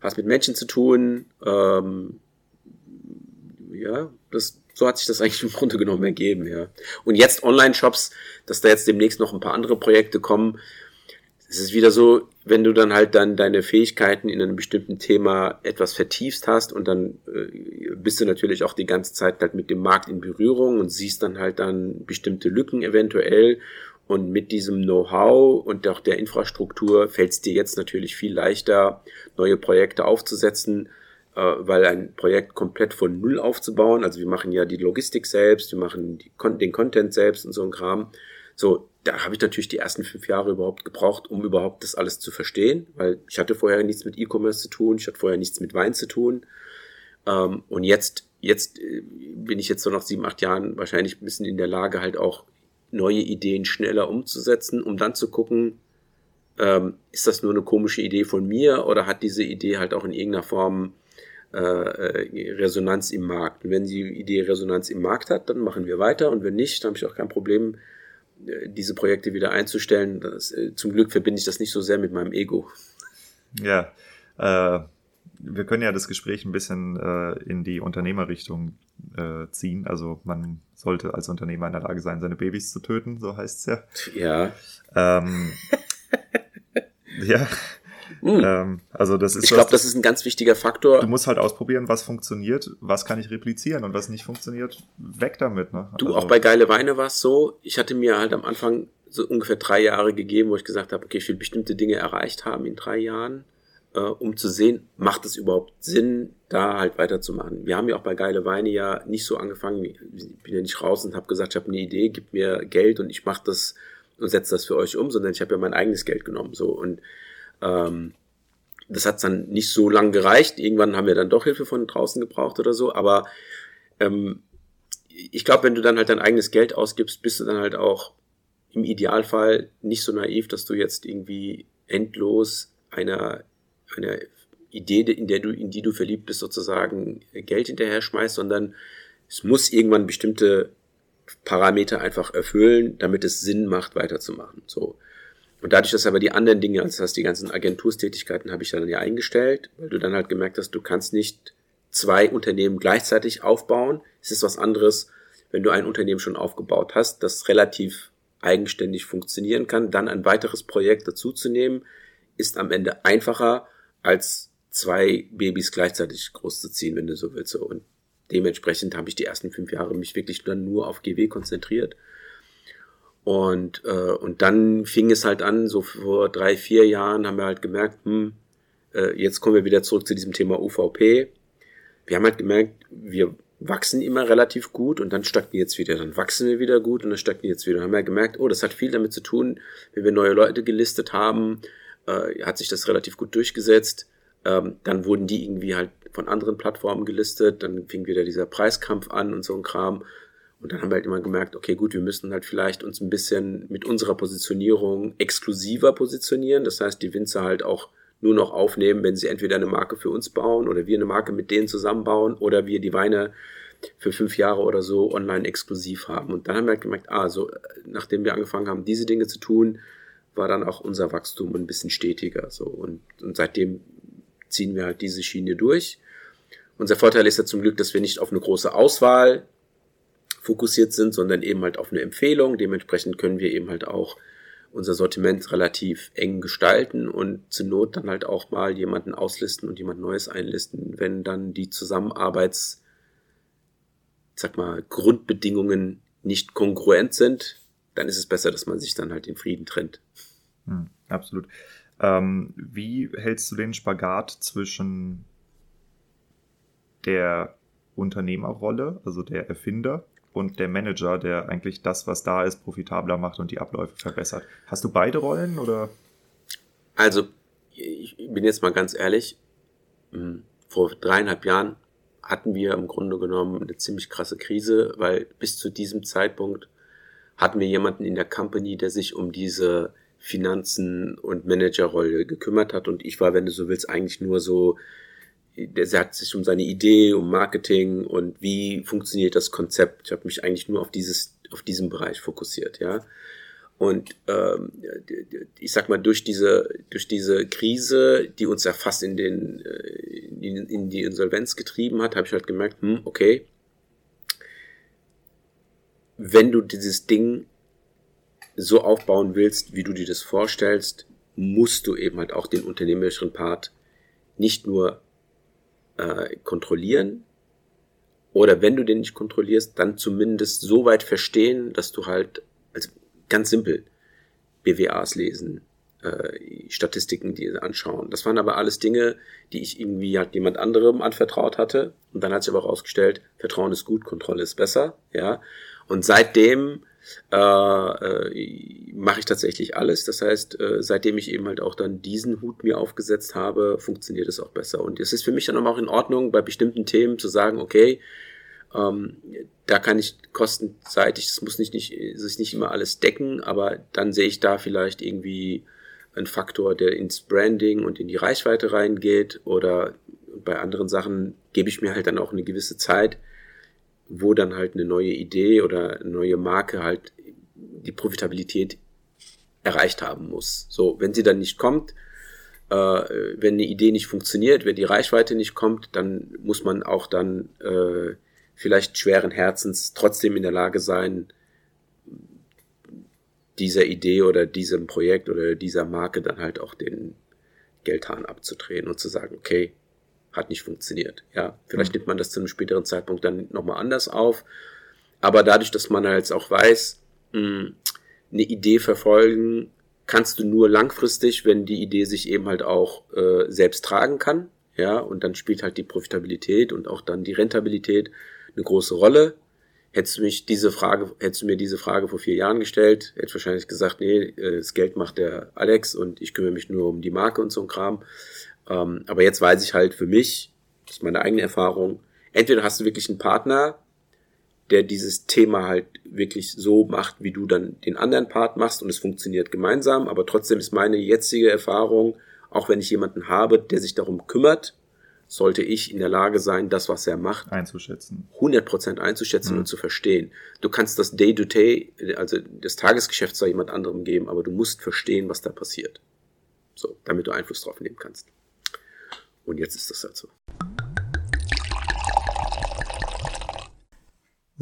hast mit Menschen zu tun. Ähm, ja, das, so hat sich das eigentlich im Grunde genommen ergeben, ja. Und jetzt Online-Shops, dass da jetzt demnächst noch ein paar andere Projekte kommen. Es ist wieder so, wenn du dann halt dann deine Fähigkeiten in einem bestimmten Thema etwas vertiefst hast und dann äh, bist du natürlich auch die ganze Zeit halt mit dem Markt in Berührung und siehst dann halt dann bestimmte Lücken eventuell und mit diesem Know-how und auch der Infrastruktur fällt es dir jetzt natürlich viel leichter, neue Projekte aufzusetzen, weil ein Projekt komplett von Null aufzubauen, also wir machen ja die Logistik selbst, wir machen die, den Content selbst und so ein Kram. So, da habe ich natürlich die ersten fünf Jahre überhaupt gebraucht, um überhaupt das alles zu verstehen, weil ich hatte vorher nichts mit E-Commerce zu tun, ich hatte vorher nichts mit Wein zu tun. Ähm, und jetzt, jetzt äh, bin ich jetzt so nach sieben, acht Jahren wahrscheinlich ein bisschen in der Lage, halt auch neue Ideen schneller umzusetzen, um dann zu gucken, ähm, ist das nur eine komische Idee von mir oder hat diese Idee halt auch in irgendeiner Form äh, äh, Resonanz im Markt. Und wenn die Idee Resonanz im Markt hat, dann machen wir weiter und wenn nicht, dann habe ich auch kein Problem, äh, diese Projekte wieder einzustellen. Das, äh, zum Glück verbinde ich das nicht so sehr mit meinem Ego. Ja, äh, wir können ja das Gespräch ein bisschen äh, in die Unternehmerrichtung äh, ziehen. Also man sollte als Unternehmer in der Lage sein, seine Babys zu töten, so heißt es ja. Ja. Ähm, ja. Hm. Ähm, also das ist. Ich glaube, das ist ein ganz wichtiger Faktor. Du musst halt ausprobieren, was funktioniert, was kann ich replizieren und was nicht funktioniert, weg damit. Ne? Du, also, auch bei geile Weine war es so. Ich hatte mir halt am Anfang so ungefähr drei Jahre gegeben, wo ich gesagt habe, okay, ich will bestimmte Dinge erreicht haben in drei Jahren äh, um zu sehen, macht es überhaupt Sinn, da halt weiterzumachen. Wir haben ja auch bei Geile Weine ja nicht so angefangen, ich bin ja nicht raus und habe gesagt, ich habe eine Idee, gib mir Geld und ich mache das und setze das für euch um, sondern ich habe ja mein eigenes Geld genommen. So und ähm, das hat dann nicht so lang gereicht. Irgendwann haben wir dann doch Hilfe von draußen gebraucht oder so, aber ähm, ich glaube, wenn du dann halt dein eigenes Geld ausgibst, bist du dann halt auch im Idealfall nicht so naiv, dass du jetzt irgendwie endlos einer eine Idee, in der du, in die du verliebt bist, sozusagen Geld hinterher schmeißt, sondern es muss irgendwann bestimmte Parameter einfach erfüllen, damit es Sinn macht, weiterzumachen. So. Und dadurch, dass aber die anderen Dinge, also das heißt, die ganzen Agenturstätigkeiten habe ich dann ja eingestellt, weil du dann halt gemerkt hast, du kannst nicht zwei Unternehmen gleichzeitig aufbauen. Es ist was anderes, wenn du ein Unternehmen schon aufgebaut hast, das relativ eigenständig funktionieren kann, dann ein weiteres Projekt dazuzunehmen, ist am Ende einfacher, als zwei Babys gleichzeitig großzuziehen, wenn du so willst. Und dementsprechend habe ich die ersten fünf Jahre mich wirklich dann nur auf GW konzentriert. Und, äh, und dann fing es halt an, so vor drei, vier Jahren haben wir halt gemerkt, hm, äh, jetzt kommen wir wieder zurück zu diesem Thema UVP. Wir haben halt gemerkt, wir wachsen immer relativ gut und dann stagniert es wieder. Dann wachsen wir wieder gut und dann stagniert es wieder. Dann haben wir gemerkt, oh, das hat viel damit zu tun, wenn wir neue Leute gelistet haben, äh, hat sich das relativ gut durchgesetzt. Ähm, dann wurden die irgendwie halt von anderen Plattformen gelistet, dann fing wieder dieser Preiskampf an und so ein Kram. Und dann haben wir halt immer gemerkt, okay, gut, wir müssen halt vielleicht uns ein bisschen mit unserer Positionierung exklusiver positionieren. Das heißt, die Winzer halt auch nur noch aufnehmen, wenn sie entweder eine Marke für uns bauen oder wir eine Marke mit denen zusammenbauen oder wir die Weine für fünf Jahre oder so online exklusiv haben. Und dann haben wir halt gemerkt, ah, so, nachdem wir angefangen haben, diese Dinge zu tun, war dann auch unser Wachstum ein bisschen stetiger. So. Und, und seitdem ziehen wir halt diese Schiene durch. Unser Vorteil ist ja zum Glück, dass wir nicht auf eine große Auswahl fokussiert sind, sondern eben halt auf eine Empfehlung. Dementsprechend können wir eben halt auch unser Sortiment relativ eng gestalten und zur Not dann halt auch mal jemanden auslisten und jemand Neues einlisten, wenn dann die Zusammenarbeits, sag mal, Grundbedingungen nicht kongruent sind, dann ist es besser, dass man sich dann halt in Frieden trennt. Hm, absolut. Ähm, wie hältst du den Spagat zwischen der Unternehmerrolle, also der Erfinder, und der Manager, der eigentlich das, was da ist, profitabler macht und die Abläufe verbessert? Hast du beide Rollen oder? Also, ich bin jetzt mal ganz ehrlich. Hm, vor dreieinhalb Jahren hatten wir im Grunde genommen eine ziemlich krasse Krise, weil bis zu diesem Zeitpunkt hatten wir jemanden in der Company, der sich um diese Finanzen und Managerrolle gekümmert hat und ich war, wenn du so willst, eigentlich nur so, der sagt sich um seine Idee, um Marketing und wie funktioniert das Konzept. Ich habe mich eigentlich nur auf dieses, auf diesen Bereich fokussiert, ja. Und ähm, ich sag mal, durch diese, durch diese Krise, die uns ja fast in, den, äh, in, in die Insolvenz getrieben hat, habe ich halt gemerkt, hm, okay, wenn du dieses Ding so aufbauen willst, wie du dir das vorstellst, musst du eben halt auch den unternehmerischen Part nicht nur äh, kontrollieren, oder wenn du den nicht kontrollierst, dann zumindest so weit verstehen, dass du halt, also ganz simpel, BWAs lesen, äh, Statistiken die anschauen. Das waren aber alles Dinge, die ich irgendwie halt jemand anderem anvertraut hatte. Und dann hat sich aber herausgestellt, Vertrauen ist gut, Kontrolle ist besser, ja. Und seitdem äh, äh, mache ich tatsächlich alles. Das heißt, äh, seitdem ich eben halt auch dann diesen Hut mir aufgesetzt habe, funktioniert es auch besser. Und es ist für mich dann auch in Ordnung, bei bestimmten Themen zu sagen, okay, ähm, da kann ich kostenseitig, es muss nicht, nicht, sich nicht immer alles decken, aber dann sehe ich da vielleicht irgendwie einen Faktor, der ins Branding und in die Reichweite reingeht oder bei anderen Sachen gebe ich mir halt dann auch eine gewisse Zeit, wo dann halt eine neue Idee oder eine neue Marke halt die Profitabilität erreicht haben muss. So, wenn sie dann nicht kommt, äh, wenn eine Idee nicht funktioniert, wenn die Reichweite nicht kommt, dann muss man auch dann äh, vielleicht schweren Herzens trotzdem in der Lage sein, dieser Idee oder diesem Projekt oder dieser Marke dann halt auch den Geldhahn abzudrehen und zu sagen, okay, hat nicht funktioniert. Ja, vielleicht mhm. nimmt man das zu einem späteren Zeitpunkt dann nochmal anders auf. Aber dadurch, dass man halt auch weiß, mh, hm, eine Idee verfolgen kannst du nur langfristig, wenn die Idee sich eben halt auch äh, selbst tragen kann. Ja, und dann spielt halt die Profitabilität und auch dann die Rentabilität eine große Rolle. Hättest du mich diese Frage, hättest du mir diese Frage vor vier Jahren gestellt, hätte ich wahrscheinlich gesagt, nee, äh, das Geld macht der Alex und ich kümmere mich nur um die Marke und so ein Kram. Ähm, aber jetzt weiß ich halt für mich, das ist meine eigene Erfahrung, entweder hast du wirklich einen Partner, der dieses Thema halt wirklich so macht, wie du dann den anderen Part machst und es funktioniert gemeinsam, aber trotzdem ist meine jetzige Erfahrung, auch wenn ich jemanden habe, der sich darum kümmert, sollte ich in der Lage sein, das, was er macht, einzuschätzen. 100% einzuschätzen mhm. und zu verstehen. Du kannst das Day-to-Day, -Day, also das Tagesgeschäft zwar jemand anderem geben, aber du musst verstehen, was da passiert. So, damit du Einfluss drauf nehmen kannst. Und jetzt ist das halt so.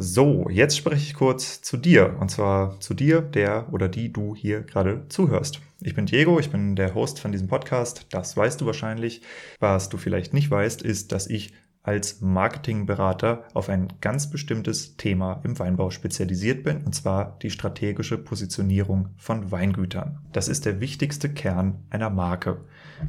So, jetzt spreche ich kurz zu dir. Und zwar zu dir, der oder die du hier gerade zuhörst. Ich bin Diego, ich bin der Host von diesem Podcast. Das weißt du wahrscheinlich. Was du vielleicht nicht weißt, ist, dass ich als Marketingberater auf ein ganz bestimmtes Thema im Weinbau spezialisiert bin, und zwar die strategische Positionierung von Weingütern. Das ist der wichtigste Kern einer Marke.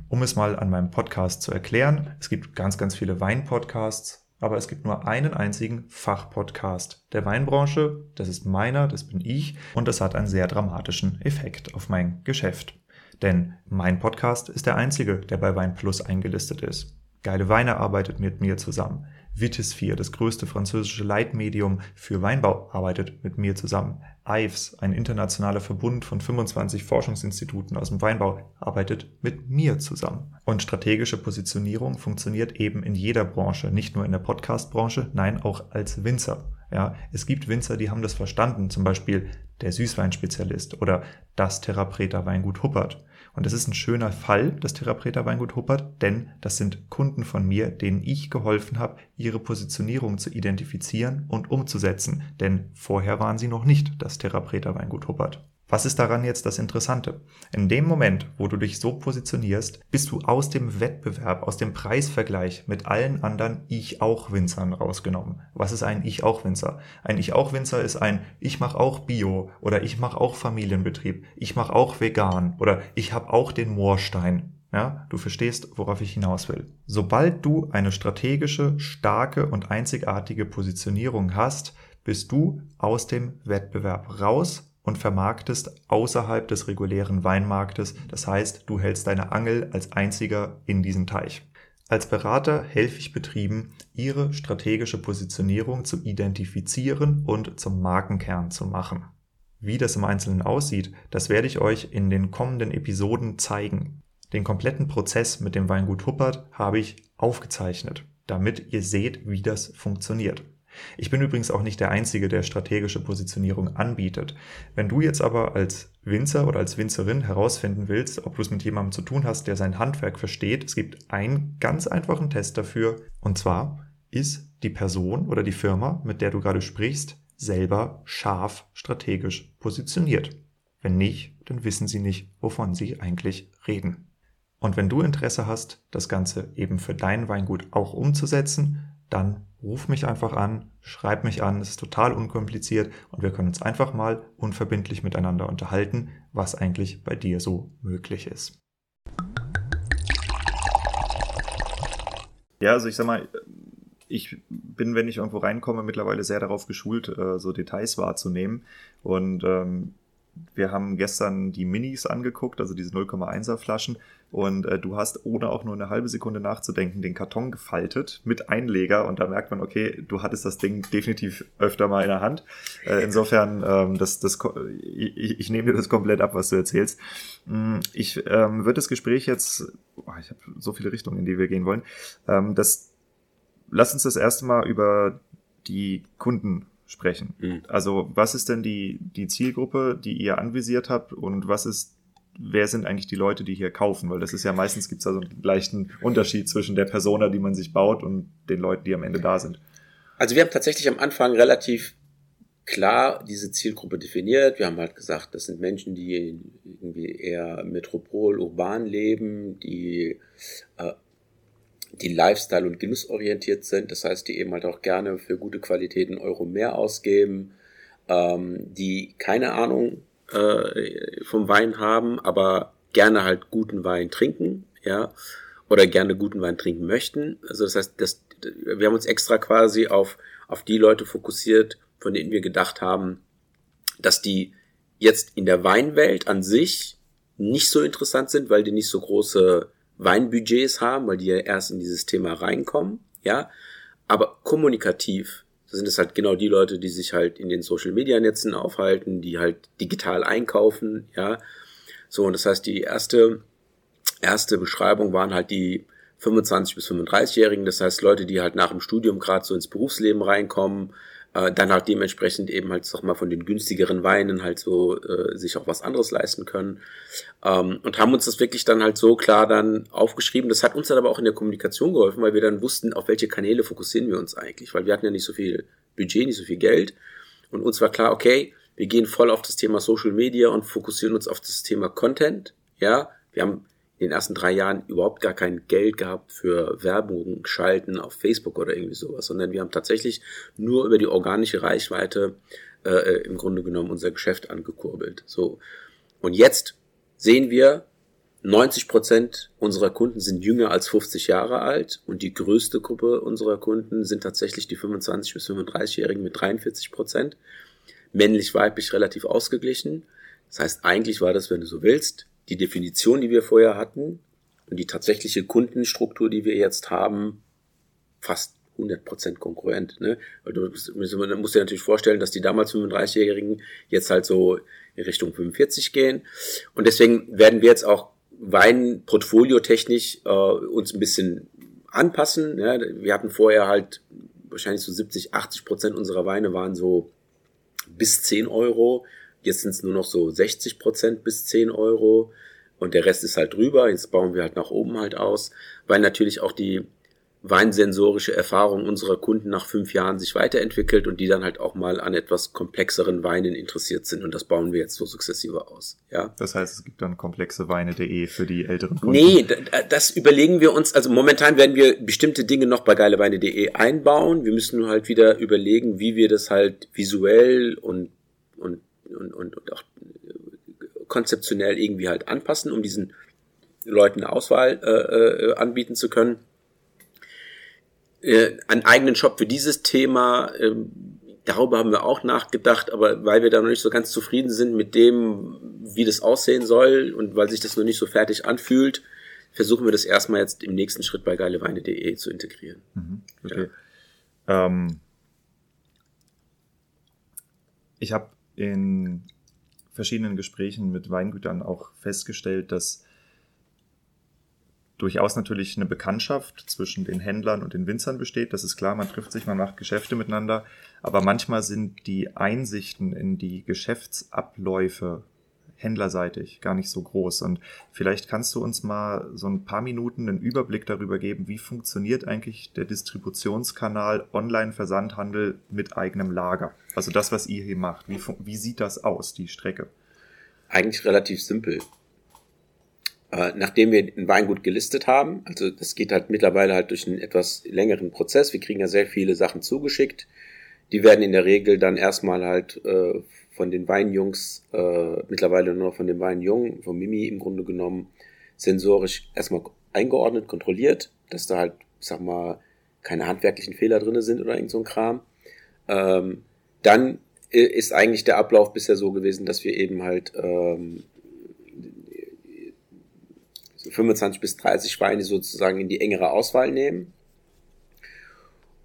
Um es mal an meinem Podcast zu erklären, es gibt ganz, ganz viele Weinpodcasts, aber es gibt nur einen einzigen Fachpodcast der Weinbranche. Das ist meiner, das bin ich und das hat einen sehr dramatischen Effekt auf mein Geschäft. Denn mein Podcast ist der einzige, der bei Weinplus eingelistet ist. Geile Weine arbeitet mit mir zusammen. Vitisphere, das größte französische Leitmedium für Weinbau, arbeitet mit mir zusammen. IVES, ein internationaler Verbund von 25 Forschungsinstituten aus dem Weinbau, arbeitet mit mir zusammen. Und strategische Positionierung funktioniert eben in jeder Branche, nicht nur in der Podcast-Branche, nein, auch als Winzer. Ja, es gibt Winzer, die haben das verstanden, zum Beispiel der Süßweinspezialist oder das Therapreta Weingut Huppert. Und das ist ein schöner Fall, das Therapreta Weingut Huppert, denn das sind Kunden von mir, denen ich geholfen habe, ihre Positionierung zu identifizieren und umzusetzen. Denn vorher waren sie noch nicht das Therapreta Weingut Huppert. Was ist daran jetzt das Interessante? In dem Moment, wo du dich so positionierst, bist du aus dem Wettbewerb, aus dem Preisvergleich mit allen anderen Ich-auch-Winzern rausgenommen. Was ist ein Ich-auch-Winzer? Ein Ich-auch-Winzer ist ein Ich mache auch Bio oder ich mache auch Familienbetrieb, ich mache auch vegan oder ich habe auch den Moorstein. Ja, du verstehst, worauf ich hinaus will. Sobald du eine strategische, starke und einzigartige Positionierung hast, bist du aus dem Wettbewerb raus und vermarktest außerhalb des regulären Weinmarktes, das heißt, du hältst deine Angel als einziger in diesem Teich. Als Berater helfe ich Betrieben, ihre strategische Positionierung zu identifizieren und zum Markenkern zu machen. Wie das im Einzelnen aussieht, das werde ich euch in den kommenden Episoden zeigen. Den kompletten Prozess mit dem Weingut Huppert habe ich aufgezeichnet, damit ihr seht, wie das funktioniert. Ich bin übrigens auch nicht der Einzige, der strategische Positionierung anbietet. Wenn du jetzt aber als Winzer oder als Winzerin herausfinden willst, ob du es mit jemandem zu tun hast, der sein Handwerk versteht, es gibt einen ganz einfachen Test dafür. Und zwar ist die Person oder die Firma, mit der du gerade sprichst, selber scharf strategisch positioniert. Wenn nicht, dann wissen sie nicht, wovon sie eigentlich reden. Und wenn du Interesse hast, das Ganze eben für dein Weingut auch umzusetzen, dann ruf mich einfach an, schreib mich an, es ist total unkompliziert und wir können uns einfach mal unverbindlich miteinander unterhalten, was eigentlich bei dir so möglich ist. Ja, also ich sag mal, ich bin, wenn ich irgendwo reinkomme, mittlerweile sehr darauf geschult, äh, so Details wahrzunehmen. Und ähm, wir haben gestern die Minis angeguckt, also diese 0,1er Flaschen. Und äh, du hast, ohne auch nur eine halbe Sekunde nachzudenken, den Karton gefaltet mit Einleger. Und da merkt man, okay, du hattest das Ding definitiv öfter mal in der Hand. Äh, insofern, ähm, das, das, ich, ich nehme dir das komplett ab, was du erzählst. Mm, ich ähm, würde das Gespräch jetzt, oh, ich habe so viele Richtungen, in die wir gehen wollen. Ähm, das, lass uns das erste Mal über die Kunden sprechen. Mhm. Also was ist denn die, die Zielgruppe, die ihr anvisiert habt und was ist, wer sind eigentlich die Leute, die hier kaufen? Weil das ist ja meistens gibt es da so einen leichten Unterschied zwischen der Persona, die man sich baut und den Leuten, die am Ende da sind. Also wir haben tatsächlich am Anfang relativ klar diese Zielgruppe definiert. Wir haben halt gesagt, das sind Menschen, die irgendwie eher metropol, urban leben, die äh, die Lifestyle- und Genussorientiert sind. Das heißt, die eben halt auch gerne für gute Qualitäten Euro mehr ausgeben, ähm, die keine Ahnung äh, vom Wein haben, aber gerne halt guten Wein trinken, ja, oder gerne guten Wein trinken möchten. Also das heißt, das, wir haben uns extra quasi auf, auf die Leute fokussiert, von denen wir gedacht haben, dass die jetzt in der Weinwelt an sich nicht so interessant sind, weil die nicht so große Weinbudgets haben, weil die ja erst in dieses Thema reinkommen, ja. Aber kommunikativ sind es halt genau die Leute, die sich halt in den Social Media Netzen aufhalten, die halt digital einkaufen, ja. So, und das heißt, die erste, erste Beschreibung waren halt die 25 bis 35-Jährigen, das heißt Leute, die halt nach dem Studium gerade so ins Berufsleben reinkommen, äh, dann halt dementsprechend eben halt sag mal von den günstigeren Weinen halt so äh, sich auch was anderes leisten können ähm, und haben uns das wirklich dann halt so klar dann aufgeschrieben. Das hat uns dann aber auch in der Kommunikation geholfen, weil wir dann wussten, auf welche Kanäle fokussieren wir uns eigentlich, weil wir hatten ja nicht so viel Budget, nicht so viel Geld und uns war klar, okay, wir gehen voll auf das Thema Social Media und fokussieren uns auf das Thema Content. Ja, wir haben in den ersten drei Jahren überhaupt gar kein Geld gehabt für Werbung schalten auf Facebook oder irgendwie sowas, sondern wir haben tatsächlich nur über die organische Reichweite äh, im Grunde genommen unser Geschäft angekurbelt. So. Und jetzt sehen wir, 90 Prozent unserer Kunden sind jünger als 50 Jahre alt und die größte Gruppe unserer Kunden sind tatsächlich die 25 bis 35-Jährigen mit 43 Prozent. Männlich-weiblich relativ ausgeglichen. Das heißt, eigentlich war das, wenn du so willst, die Definition, die wir vorher hatten und die tatsächliche Kundenstruktur, die wir jetzt haben, fast 100% konkurrent. Ne? Du man muss dir natürlich vorstellen, dass die damals 35-Jährigen jetzt halt so in Richtung 45 gehen. Und deswegen werden wir jetzt auch Weinportfolio-technisch äh, uns ein bisschen anpassen. Ja? Wir hatten vorher halt wahrscheinlich so 70, 80 Prozent unserer Weine waren so bis 10 Euro. Jetzt sind es nur noch so 60 Prozent bis 10 Euro und der Rest ist halt drüber. Jetzt bauen wir halt nach oben halt aus, weil natürlich auch die weinsensorische Erfahrung unserer Kunden nach fünf Jahren sich weiterentwickelt und die dann halt auch mal an etwas komplexeren Weinen interessiert sind und das bauen wir jetzt so sukzessive aus. Ja. Das heißt, es gibt dann komplexeweine.de für die älteren Kunden. Nee, das überlegen wir uns. Also momentan werden wir bestimmte Dinge noch bei geileweine.de einbauen. Wir müssen nur halt wieder überlegen, wie wir das halt visuell und und und, und, und auch konzeptionell irgendwie halt anpassen, um diesen Leuten eine Auswahl äh, äh, anbieten zu können. Äh, einen eigenen Shop für dieses Thema, äh, darüber haben wir auch nachgedacht, aber weil wir da noch nicht so ganz zufrieden sind mit dem, wie das aussehen soll und weil sich das noch nicht so fertig anfühlt, versuchen wir das erstmal jetzt im nächsten Schritt bei geileweine.de zu integrieren. Mhm, okay. Ja. Ähm, ich habe in verschiedenen Gesprächen mit Weingütern auch festgestellt, dass durchaus natürlich eine Bekanntschaft zwischen den Händlern und den Winzern besteht. Das ist klar, man trifft sich, man macht Geschäfte miteinander. Aber manchmal sind die Einsichten in die Geschäftsabläufe händlerseitig gar nicht so groß. Und vielleicht kannst du uns mal so ein paar Minuten einen Überblick darüber geben, wie funktioniert eigentlich der Distributionskanal Online-Versandhandel mit eigenem Lager? Also das, was ihr hier macht. Wie, wie sieht das aus, die Strecke? Eigentlich relativ simpel. Äh, nachdem wir ein Weingut gelistet haben, also das geht halt mittlerweile halt durch einen etwas längeren Prozess. Wir kriegen ja sehr viele Sachen zugeschickt. Die werden in der Regel dann erstmal halt äh, von den Weinjungs, äh, mittlerweile nur von den Weinjungen, von Mimi im Grunde genommen, sensorisch erstmal eingeordnet, kontrolliert, dass da halt, ich sag mal, keine handwerklichen Fehler drin sind oder irgend so ein Kram. Ähm, dann ist eigentlich der Ablauf bisher so gewesen, dass wir eben halt ähm, 25 bis 30 Weine sozusagen in die engere Auswahl nehmen.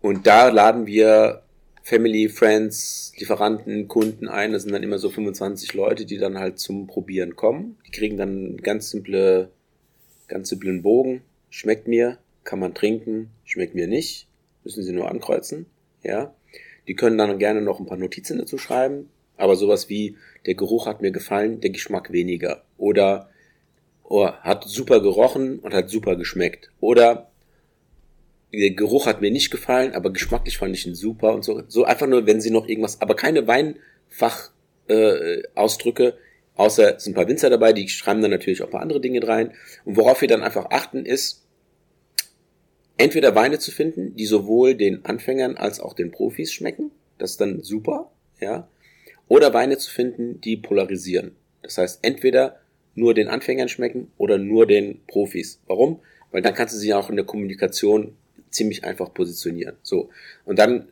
Und da laden wir Family, Friends, Lieferanten, Kunden ein. Das sind dann immer so 25 Leute, die dann halt zum Probieren kommen. Die kriegen dann ganz simple, ganz simplen Bogen. Schmeckt mir, kann man trinken, schmeckt mir nicht. Müssen sie nur ankreuzen. Ja. Die können dann gerne noch ein paar Notizen dazu schreiben. Aber sowas wie, der Geruch hat mir gefallen, der Geschmack weniger. Oder oh, hat super gerochen und hat super geschmeckt. Oder der Geruch hat mir nicht gefallen, aber geschmacklich fand ich ihn super und so. So einfach nur, wenn sie noch irgendwas, aber keine Weinfachausdrücke, äh, außer es sind ein paar Winzer dabei, die schreiben dann natürlich auch ein paar andere Dinge rein. Und worauf wir dann einfach achten ist, entweder Weine zu finden, die sowohl den Anfängern als auch den Profis schmecken. Das ist dann super, ja. Oder Weine zu finden, die polarisieren. Das heißt, entweder nur den Anfängern schmecken oder nur den Profis. Warum? Weil dann kannst du sie auch in der Kommunikation ziemlich einfach positionieren. So. Und dann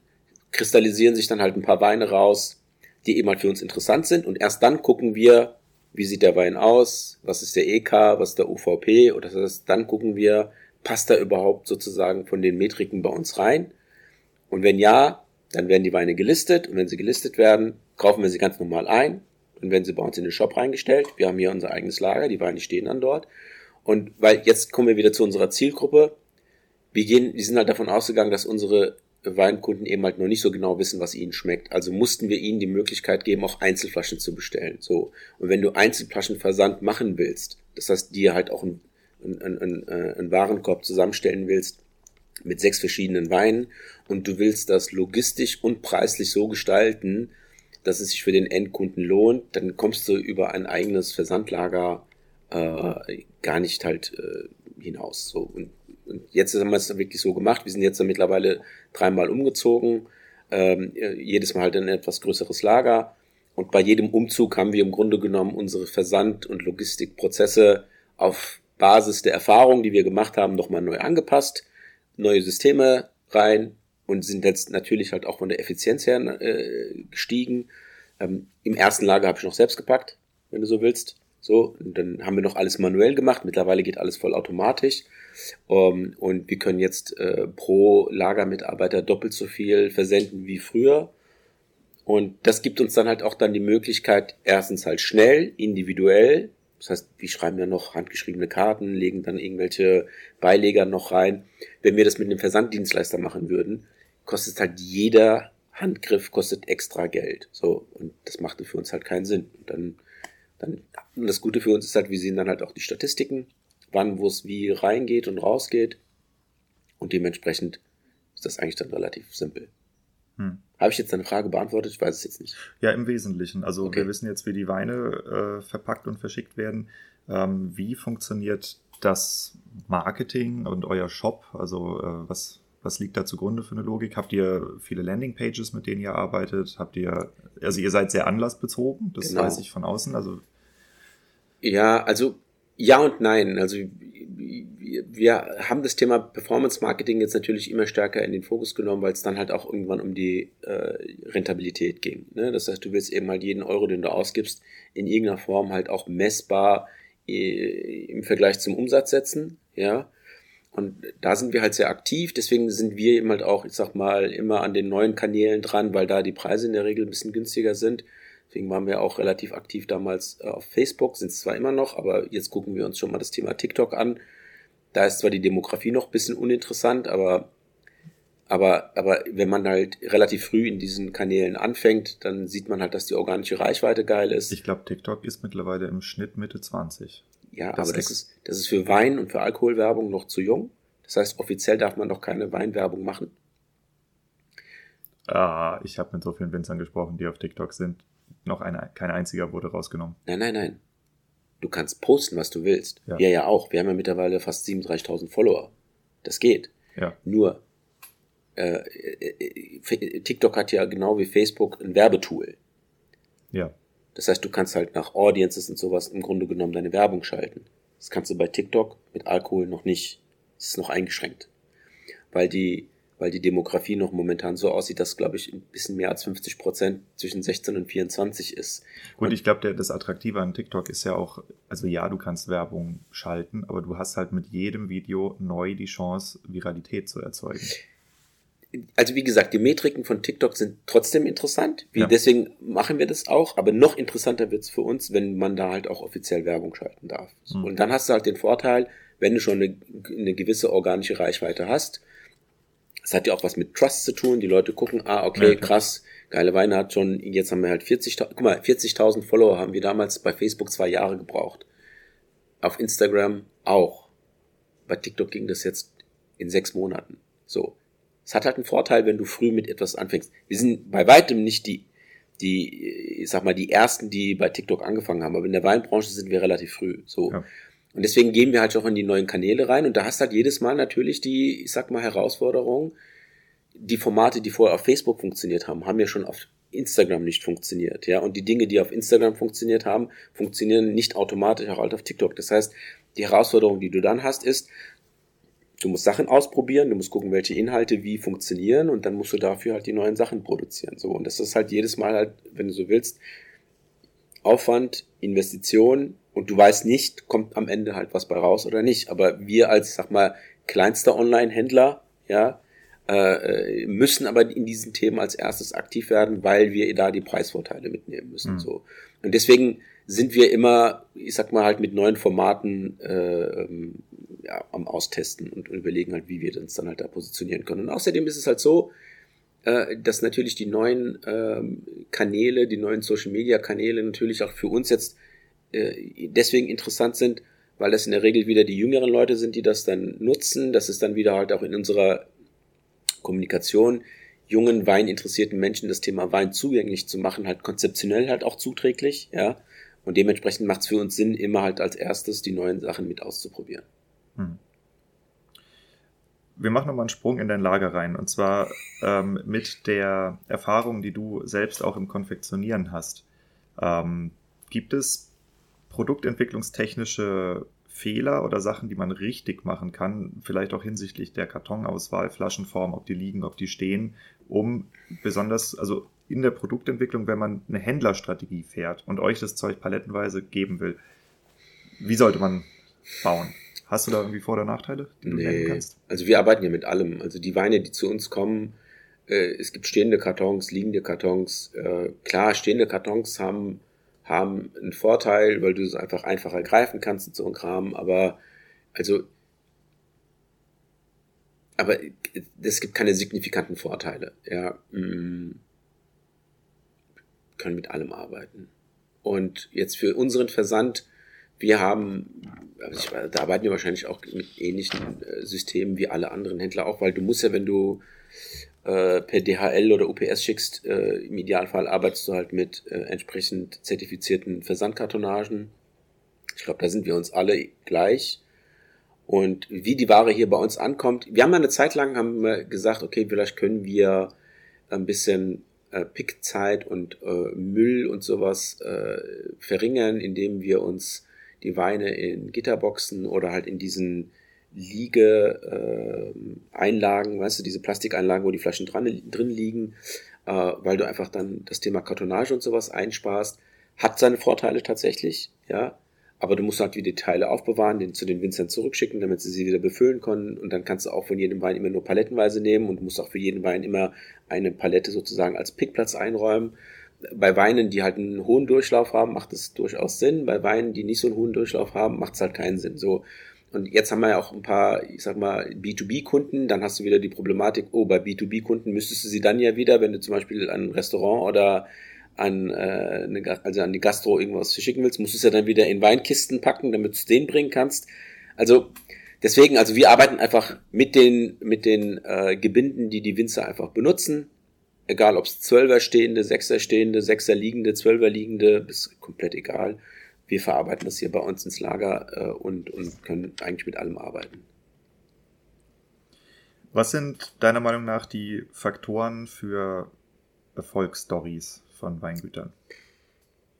kristallisieren sich dann halt ein paar Weine raus, die eben halt für uns interessant sind. Und erst dann gucken wir, wie sieht der Wein aus, was ist der EK, was ist der UVP, oder das heißt, dann gucken wir, passt er überhaupt sozusagen von den Metriken bei uns rein? Und wenn ja, dann werden die Weine gelistet und wenn sie gelistet werden, kaufen wir sie ganz normal ein und werden sie bei uns in den Shop reingestellt. Wir haben hier unser eigenes Lager, die Weine stehen dann dort. Und weil jetzt kommen wir wieder zu unserer Zielgruppe. Wir gehen, wir sind halt davon ausgegangen, dass unsere Weinkunden eben halt noch nicht so genau wissen, was ihnen schmeckt. Also mussten wir ihnen die Möglichkeit geben, auch Einzelflaschen zu bestellen. So. Und wenn du Einzelflaschenversand machen willst, das heißt, dir halt auch einen, einen, einen, äh, einen Warenkorb zusammenstellen willst mit sechs verschiedenen Weinen und du willst das logistisch und preislich so gestalten, dass es sich für den Endkunden lohnt, dann kommst du über ein eigenes Versandlager äh, gar nicht halt äh, hinaus. So und, und jetzt haben wir es wirklich so gemacht. Wir sind jetzt mittlerweile dreimal umgezogen, ähm, jedes Mal halt in ein etwas größeres Lager. Und bei jedem Umzug haben wir im Grunde genommen unsere Versand- und Logistikprozesse auf Basis der Erfahrung, die wir gemacht haben, nochmal neu angepasst, neue Systeme rein, und sind jetzt natürlich halt auch von der Effizienz her äh, gestiegen. Ähm, Im ersten Lager habe ich noch selbst gepackt, wenn du so willst. So, dann haben wir noch alles manuell gemacht. Mittlerweile geht alles voll automatisch. Um, ähm, und wir können jetzt äh, pro Lagermitarbeiter doppelt so viel versenden wie früher. Und das gibt uns dann halt auch dann die Möglichkeit, erstens halt schnell, individuell, das heißt, wir schreiben ja noch handgeschriebene Karten, legen dann irgendwelche Beileger noch rein. Wenn wir das mit einem Versanddienstleister machen würden, kostet halt jeder Handgriff kostet extra Geld. So, und das machte für uns halt keinen Sinn. Und dann, dann, das Gute für uns ist halt, wir sehen dann halt auch die Statistiken, wann, wo es wie reingeht und rausgeht. Und dementsprechend ist das eigentlich dann relativ simpel. Hm. Habe ich jetzt deine Frage beantwortet? Ich weiß es jetzt nicht. Ja, im Wesentlichen. Also okay. wir wissen jetzt, wie die Weine äh, verpackt und verschickt werden. Ähm, wie funktioniert das Marketing und euer Shop? Also äh, was, was liegt da zugrunde für eine Logik? Habt ihr viele Landingpages, mit denen ihr arbeitet? Habt ihr, also ihr seid sehr anlassbezogen, das genau. weiß ich von außen. Also ja, also ja und nein. Also wir haben das Thema Performance Marketing jetzt natürlich immer stärker in den Fokus genommen, weil es dann halt auch irgendwann um die äh, Rentabilität ging. Ne? Das heißt, du willst eben halt jeden Euro, den du ausgibst, in irgendeiner Form halt auch messbar äh, im Vergleich zum Umsatz setzen. Ja, und da sind wir halt sehr aktiv, deswegen sind wir eben halt auch, ich sag mal, immer an den neuen Kanälen dran, weil da die Preise in der Regel ein bisschen günstiger sind. Deswegen waren wir auch relativ aktiv damals äh, auf Facebook, sind es zwar immer noch, aber jetzt gucken wir uns schon mal das Thema TikTok an. Da ist zwar die Demografie noch ein bisschen uninteressant, aber, aber, aber wenn man halt relativ früh in diesen Kanälen anfängt, dann sieht man halt, dass die organische Reichweite geil ist. Ich glaube, TikTok ist mittlerweile im Schnitt Mitte 20. Ja, das aber das ist, das ist für Wein und für Alkoholwerbung noch zu jung. Das heißt, offiziell darf man doch keine Weinwerbung machen. Ah, ich habe mit so vielen Winzern gesprochen, die auf TikTok sind. Noch eine, kein einziger wurde rausgenommen. Nein, nein, nein. Du kannst posten, was du willst. Ja. Wir ja auch. Wir haben ja mittlerweile fast 37.000 Follower. Das geht. Ja. Nur, äh, äh, äh, TikTok hat ja genau wie Facebook ein Werbetool. Ja. Das heißt, du kannst halt nach Audiences und sowas im Grunde genommen deine Werbung schalten. Das kannst du bei TikTok mit Alkohol noch nicht. Das ist noch eingeschränkt. Weil die, weil die Demografie noch momentan so aussieht, dass, glaube ich, ein bisschen mehr als 50 Prozent zwischen 16 und 24 ist. Gut, und ich glaube, das Attraktive an TikTok ist ja auch, also ja, du kannst Werbung schalten, aber du hast halt mit jedem Video neu die Chance, Viralität zu erzeugen also wie gesagt, die Metriken von TikTok sind trotzdem interessant. Wie, ja. Deswegen machen wir das auch. Aber noch interessanter wird's für uns, wenn man da halt auch offiziell Werbung schalten darf. Mhm. Und dann hast du halt den Vorteil, wenn du schon eine, eine gewisse organische Reichweite hast. Das hat ja auch was mit Trust zu tun. Die Leute gucken, ah, okay, ja, krass, geile Weine hat schon, jetzt haben wir halt 40.000, guck mal, 40.000 Follower haben wir damals bei Facebook zwei Jahre gebraucht. Auf Instagram auch. Bei TikTok ging das jetzt in sechs Monaten. So. Es hat halt einen Vorteil, wenn du früh mit etwas anfängst. Wir sind bei weitem nicht die, die, ich sag mal, die ersten, die bei TikTok angefangen haben, aber in der Weinbranche sind wir relativ früh. So. Ja. Und deswegen gehen wir halt auch in die neuen Kanäle rein und da hast halt jedes Mal natürlich die, ich sag mal, Herausforderung. Die Formate, die vorher auf Facebook funktioniert haben, haben ja schon auf Instagram nicht funktioniert, ja. Und die Dinge, die auf Instagram funktioniert haben, funktionieren nicht automatisch auch halt auf TikTok. Das heißt, die Herausforderung, die du dann hast, ist, du musst Sachen ausprobieren, du musst gucken, welche Inhalte wie funktionieren und dann musst du dafür halt die neuen Sachen produzieren. So, und das ist halt jedes Mal halt, wenn du so willst, Aufwand, Investition und du weißt nicht, kommt am Ende halt was bei raus oder nicht. Aber wir als, sag mal, kleinster Online-Händler, ja, äh, müssen aber in diesen Themen als erstes aktiv werden, weil wir da die Preisvorteile mitnehmen müssen. Mhm. So. Und deswegen sind wir immer, ich sag mal halt mit neuen Formaten äh, ähm, ja, am Austesten und überlegen halt, wie wir uns dann halt da positionieren können. Und außerdem ist es halt so, äh, dass natürlich die neuen ähm, Kanäle, die neuen Social Media Kanäle natürlich auch für uns jetzt äh, deswegen interessant sind, weil das in der Regel wieder die jüngeren Leute sind, die das dann nutzen. Das ist dann wieder halt auch in unserer Kommunikation jungen weininteressierten Menschen das Thema Wein zugänglich zu machen, halt konzeptionell halt auch zuträglich, ja. Und dementsprechend macht es für uns Sinn, immer halt als erstes die neuen Sachen mit auszuprobieren. Hm. Wir machen nochmal einen Sprung in dein Lager rein. Und zwar ähm, mit der Erfahrung, die du selbst auch im Konfektionieren hast. Ähm, gibt es produktentwicklungstechnische Fehler oder Sachen, die man richtig machen kann, vielleicht auch hinsichtlich der Kartonauswahl, Flaschenform, ob die liegen, ob die stehen, um besonders, also in der Produktentwicklung, wenn man eine Händlerstrategie fährt und euch das Zeug palettenweise geben will, wie sollte man bauen? Hast du da irgendwie Vor- oder Nachteile, die du nee. nennen kannst? Also wir arbeiten ja mit allem. Also die Weine, die zu uns kommen, äh, es gibt stehende Kartons, liegende Kartons. Äh, klar, stehende Kartons haben, haben einen Vorteil, weil du es einfach einfacher greifen kannst und so ein Kram, aber also aber es gibt keine signifikanten Vorteile. Ja, mm, können mit allem arbeiten. Und jetzt für unseren Versand wir haben, also ich, da arbeiten wir wahrscheinlich auch mit ähnlichen äh, Systemen wie alle anderen Händler auch, weil du musst ja, wenn du äh, per DHL oder UPS schickst, äh, im Idealfall arbeitest du halt mit äh, entsprechend zertifizierten Versandkartonagen. Ich glaube, da sind wir uns alle gleich. Und wie die Ware hier bei uns ankommt, wir haben eine Zeit lang haben wir gesagt, okay, vielleicht können wir ein bisschen äh, Pickzeit und äh, Müll und sowas äh, verringern, indem wir uns die Weine in Gitterboxen oder halt in diesen Liege-Einlagen, äh, weißt du, diese Plastikeinlagen, wo die Flaschen dran, drin liegen, äh, weil du einfach dann das Thema Kartonage und sowas einsparst. Hat seine Vorteile tatsächlich, ja. Aber du musst halt die Teile aufbewahren, den zu den Winzern zurückschicken, damit sie sie wieder befüllen können. Und dann kannst du auch von jedem Wein immer nur palettenweise nehmen und musst auch für jeden Wein immer eine Palette sozusagen als Pickplatz einräumen bei Weinen, die halt einen hohen Durchlauf haben, macht es durchaus Sinn. Bei Weinen, die nicht so einen hohen Durchlauf haben, macht es halt keinen Sinn. So. Und jetzt haben wir ja auch ein paar, ich sag mal, B2B-Kunden, dann hast du wieder die Problematik, oh, bei B2B-Kunden müsstest du sie dann ja wieder, wenn du zum Beispiel an ein Restaurant oder an, äh, eine, also an die Gastro irgendwas verschicken willst, musst du es ja dann wieder in Weinkisten packen, damit du denen bringen kannst. Also deswegen, also wir arbeiten einfach mit den, mit den äh, Gebinden, die die Winzer einfach benutzen. Egal, ob es Zwölfer stehende, Sechser stehende, Sechser liegende, Zwölfer liegende, ist komplett egal. Wir verarbeiten das hier bei uns ins Lager äh, und, und können eigentlich mit allem arbeiten. Was sind deiner Meinung nach die Faktoren für Erfolgsstories von Weingütern?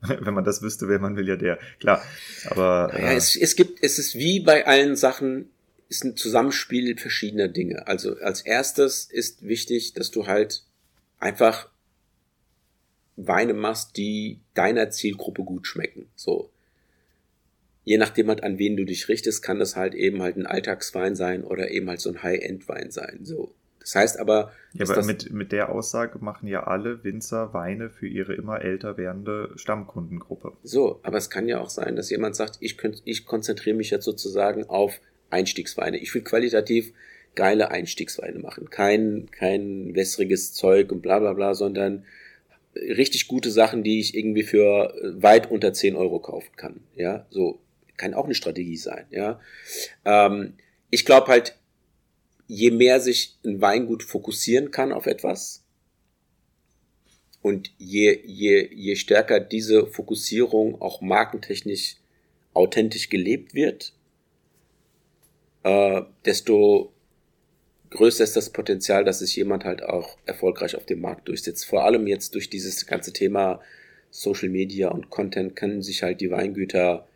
Wenn man das wüsste, wer man der. Klar, aber. Naja, äh, es, es gibt, es ist wie bei allen Sachen, ist ein Zusammenspiel verschiedener Dinge. Also als erstes ist wichtig, dass du halt einfach Weine machst, die deiner Zielgruppe gut schmecken. So. Je nachdem halt, an wen du dich richtest, kann das halt eben halt ein Alltagswein sein oder eben halt so ein High-End-Wein sein. So. Das heißt aber. Ja, aber mit, mit der Aussage machen ja alle Winzer Weine für ihre immer älter werdende Stammkundengruppe. So, aber es kann ja auch sein, dass jemand sagt, ich, könnt, ich konzentriere mich jetzt sozusagen auf Einstiegsweine. Ich will qualitativ geile Einstiegsweine machen. Kein, kein wässriges Zeug und bla bla bla, sondern richtig gute Sachen, die ich irgendwie für weit unter 10 Euro kaufen kann. Ja, so kann auch eine Strategie sein. Ja, ähm, ich glaube halt, je mehr sich ein Weingut fokussieren kann auf etwas und je, je, je stärker diese Fokussierung auch markentechnisch authentisch gelebt wird, äh, desto größer ist das Potenzial, dass sich jemand halt auch erfolgreich auf dem Markt durchsetzt. Vor allem jetzt durch dieses ganze Thema Social Media und Content können sich halt die Weingüter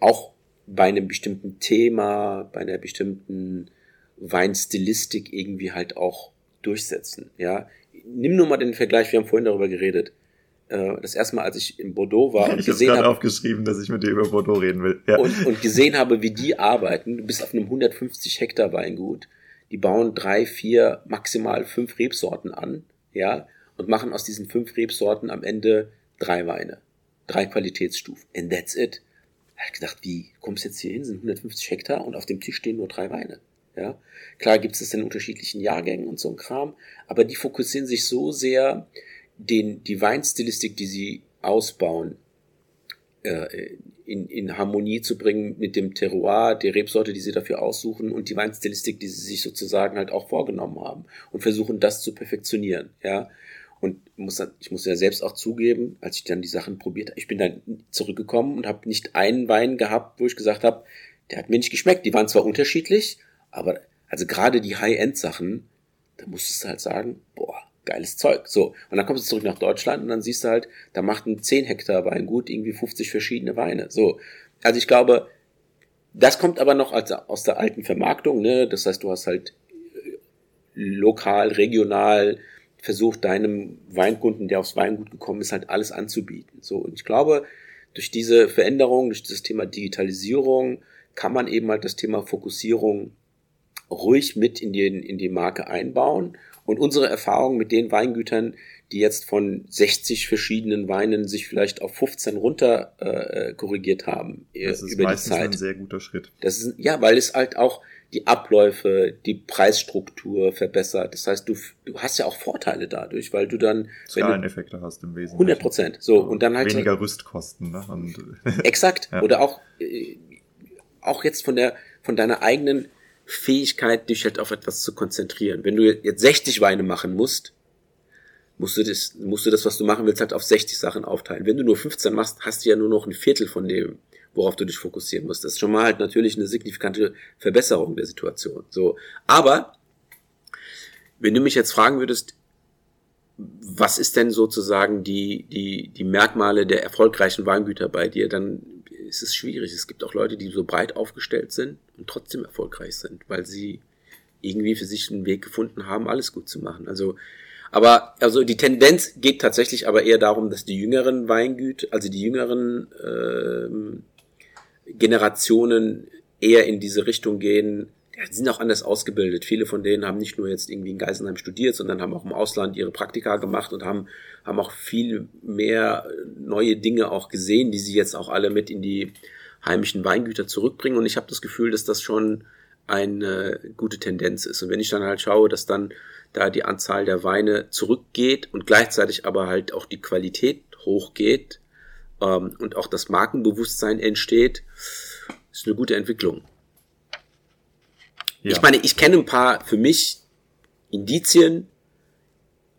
auch bei einem bestimmten Thema, bei einer bestimmten Weinstilistik irgendwie halt auch durchsetzen. Ja, nimm nur mal den Vergleich. Wir haben vorhin darüber geredet. Äh, das erste Mal, als ich in Bordeaux war und ich gesehen habe, aufgeschrieben, dass ich mit dir über Bordeaux reden will. Ja. Und, und gesehen habe, wie die arbeiten. Du bist auf einem 150 Hektar Weingut. Die bauen drei, vier, maximal fünf Rebsorten an, ja, und machen aus diesen fünf Rebsorten am Ende drei Weine, drei Qualitätsstufen. And that's it. Habe gedacht, wie kommst du jetzt hier hin? Sind 150 Hektar und auf dem Tisch stehen nur drei Weine. Ja, klar gibt es in unterschiedlichen Jahrgängen und so ein Kram, aber die fokussieren sich so sehr, den, die Weinstilistik, die sie ausbauen, äh, in, in Harmonie zu bringen mit dem Terroir, der Rebsorte, die sie dafür aussuchen und die Weinstilistik, die sie sich sozusagen halt auch vorgenommen haben und versuchen das zu perfektionieren, ja. Und muss, ich muss ja selbst auch zugeben, als ich dann die Sachen probiert habe, ich bin dann zurückgekommen und habe nicht einen Wein gehabt, wo ich gesagt habe, der hat mir nicht geschmeckt. Die waren zwar unterschiedlich, aber also gerade die High-End-Sachen, da musstest du halt sagen, boah, geiles Zeug. So, und dann kommst du zurück nach Deutschland und dann siehst du halt, da macht ein 10 Hektar Weingut irgendwie 50 verschiedene Weine. So, also ich glaube, das kommt aber noch als, aus der alten Vermarktung, ne? Das heißt, du hast halt äh, lokal, regional versucht, deinem Weinkunden, der aufs Weingut gekommen ist, halt alles anzubieten. So, und ich glaube, durch diese Veränderung, durch das Thema Digitalisierung, kann man eben halt das Thema Fokussierung ruhig mit in die, in die Marke einbauen. Und unsere Erfahrung mit den Weingütern, die jetzt von 60 verschiedenen Weinen sich vielleicht auf 15 runter äh, korrigiert haben äh, das ist über meistens die Zeit. ein sehr guter Schritt. Das ist, ja, weil es halt auch die Abläufe, die Preisstruktur verbessert. Das heißt, du, du hast ja auch Vorteile dadurch, weil du dann Skaleneffekte hast im Wesentlichen. 100 Prozent. So und dann halt weniger Rüstkosten. Ne? Und exakt. ja. Oder auch äh, auch jetzt von der von deiner eigenen Fähigkeit, dich halt auf etwas zu konzentrieren. Wenn du jetzt 60 Weine machen musst, musst du das, musst du das, was du machen willst, halt auf 60 Sachen aufteilen. Wenn du nur 15 machst, hast du ja nur noch ein Viertel von dem, worauf du dich fokussieren musst. Das ist schon mal halt natürlich eine signifikante Verbesserung der Situation. So. Aber, wenn du mich jetzt fragen würdest, was ist denn sozusagen die, die, die Merkmale der erfolgreichen Weingüter bei dir, dann ist es schwierig. Es gibt auch Leute, die so breit aufgestellt sind und trotzdem erfolgreich sind, weil sie irgendwie für sich einen Weg gefunden haben, alles gut zu machen. Also, aber also die Tendenz geht tatsächlich aber eher darum, dass die jüngeren Weingüter, also die jüngeren äh, Generationen eher in diese Richtung gehen, ja, die sind auch anders ausgebildet. Viele von denen haben nicht nur jetzt irgendwie in Geisenheim studiert, sondern haben auch im Ausland ihre Praktika gemacht und haben, haben auch viel mehr neue Dinge auch gesehen, die sie jetzt auch alle mit in die heimischen Weingüter zurückbringen und ich habe das Gefühl, dass das schon eine gute Tendenz ist. Und wenn ich dann halt schaue, dass dann da die Anzahl der Weine zurückgeht und gleichzeitig aber halt auch die Qualität hochgeht ähm, und auch das Markenbewusstsein entsteht, ist eine gute Entwicklung. Ja. Ich meine, ich kenne ein paar für mich Indizien,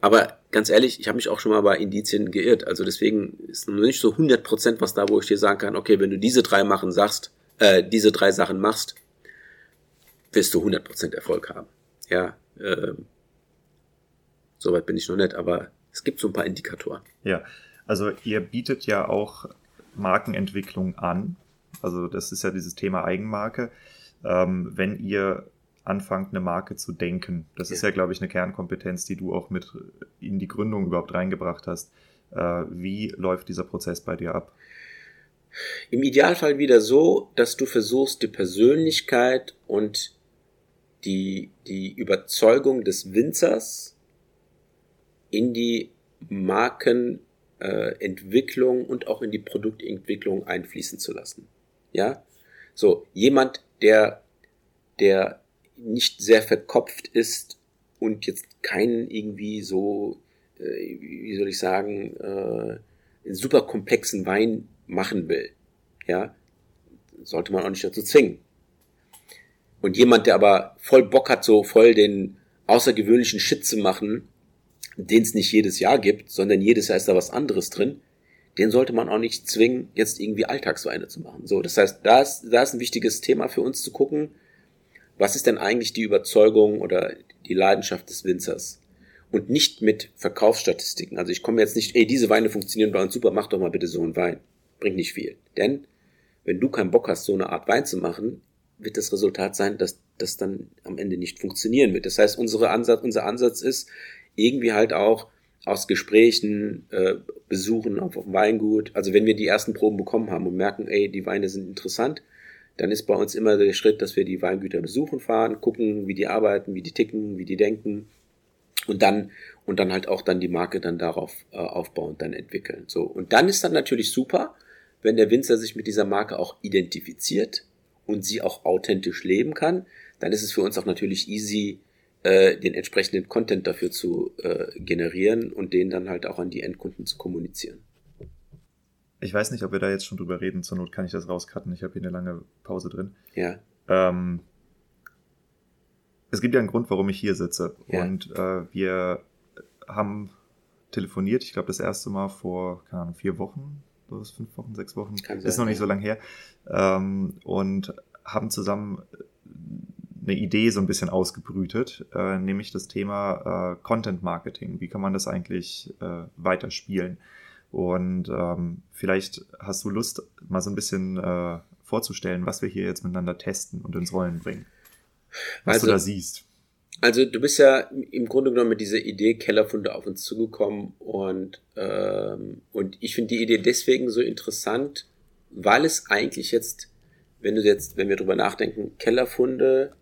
aber ganz ehrlich, ich habe mich auch schon mal bei Indizien geirrt. Also deswegen ist noch nicht so 100% was da, wo ich dir sagen kann, okay, wenn du diese drei machen sagst, äh, diese drei Sachen machst, wirst du 100% Erfolg haben. Ja, äh, soweit bin ich noch nicht, aber es gibt so ein paar Indikatoren. Ja, also ihr bietet ja auch Markenentwicklung an. Also das ist ja dieses Thema Eigenmarke. Ähm, wenn ihr anfangt, eine Marke zu denken, das ja. ist ja, glaube ich, eine Kernkompetenz, die du auch mit in die Gründung überhaupt reingebracht hast. Äh, wie läuft dieser Prozess bei dir ab? Im Idealfall wieder so, dass du versuchst, die Persönlichkeit und die, die Überzeugung des Winzers in die Markenentwicklung äh, und auch in die Produktentwicklung einfließen zu lassen. Ja, so jemand, der der nicht sehr verkopft ist und jetzt keinen irgendwie so, äh, wie soll ich sagen, äh, super komplexen Wein machen will. Ja, sollte man auch nicht dazu zwingen. Und jemand, der aber voll Bock hat, so voll den außergewöhnlichen Shit zu machen, den es nicht jedes Jahr gibt, sondern jedes Jahr ist da was anderes drin, den sollte man auch nicht zwingen, jetzt irgendwie Alltagsweine zu machen. So, das heißt, da ist, da ist ein wichtiges Thema für uns zu gucken, was ist denn eigentlich die Überzeugung oder die Leidenschaft des Winzers? Und nicht mit Verkaufsstatistiken. Also ich komme jetzt nicht, ey, diese Weine funktionieren bei uns super, mach doch mal bitte so einen Wein. Bringt nicht viel. Denn wenn du keinen Bock hast, so eine Art Wein zu machen, wird das Resultat sein, dass das dann am Ende nicht funktionieren wird. Das heißt, unsere Ansatz, unser Ansatz ist irgendwie halt auch aus Gesprächen, äh, Besuchen auf dem Weingut. Also wenn wir die ersten Proben bekommen haben und merken, ey, die Weine sind interessant, dann ist bei uns immer der Schritt, dass wir die Weingüter besuchen fahren, gucken, wie die arbeiten, wie die ticken, wie die denken und dann und dann halt auch dann die Marke dann darauf äh, aufbauen, dann entwickeln. So und dann ist dann natürlich super, wenn der Winzer sich mit dieser Marke auch identifiziert und sie auch authentisch leben kann, dann ist es für uns auch natürlich easy, äh, den entsprechenden Content dafür zu äh, generieren und den dann halt auch an die Endkunden zu kommunizieren. Ich weiß nicht, ob wir da jetzt schon drüber reden. Zur Not kann ich das rauscutten. Ich habe hier eine lange Pause drin. Ja. Ähm, es gibt ja einen Grund, warum ich hier sitze. Ja. Und äh, wir haben telefoniert, ich glaube das erste Mal vor, keine Ahnung, vier Wochen, fünf Wochen, sechs Wochen, Kann ist noch nicht so lange her. Ähm, und haben zusammen eine Idee so ein bisschen ausgebrütet, äh, nämlich das Thema äh, Content Marketing. Wie kann man das eigentlich äh, weiterspielen? Und ähm, vielleicht hast du Lust, mal so ein bisschen äh, vorzustellen, was wir hier jetzt miteinander testen und ins Rollen bringen. Was also, du da siehst. Also du bist ja im Grunde genommen mit dieser Idee Kellerfunde auf uns zugekommen und, ähm, und ich finde die Idee deswegen so interessant, weil es eigentlich jetzt, wenn du jetzt, wenn wir drüber nachdenken, Kellerfunde,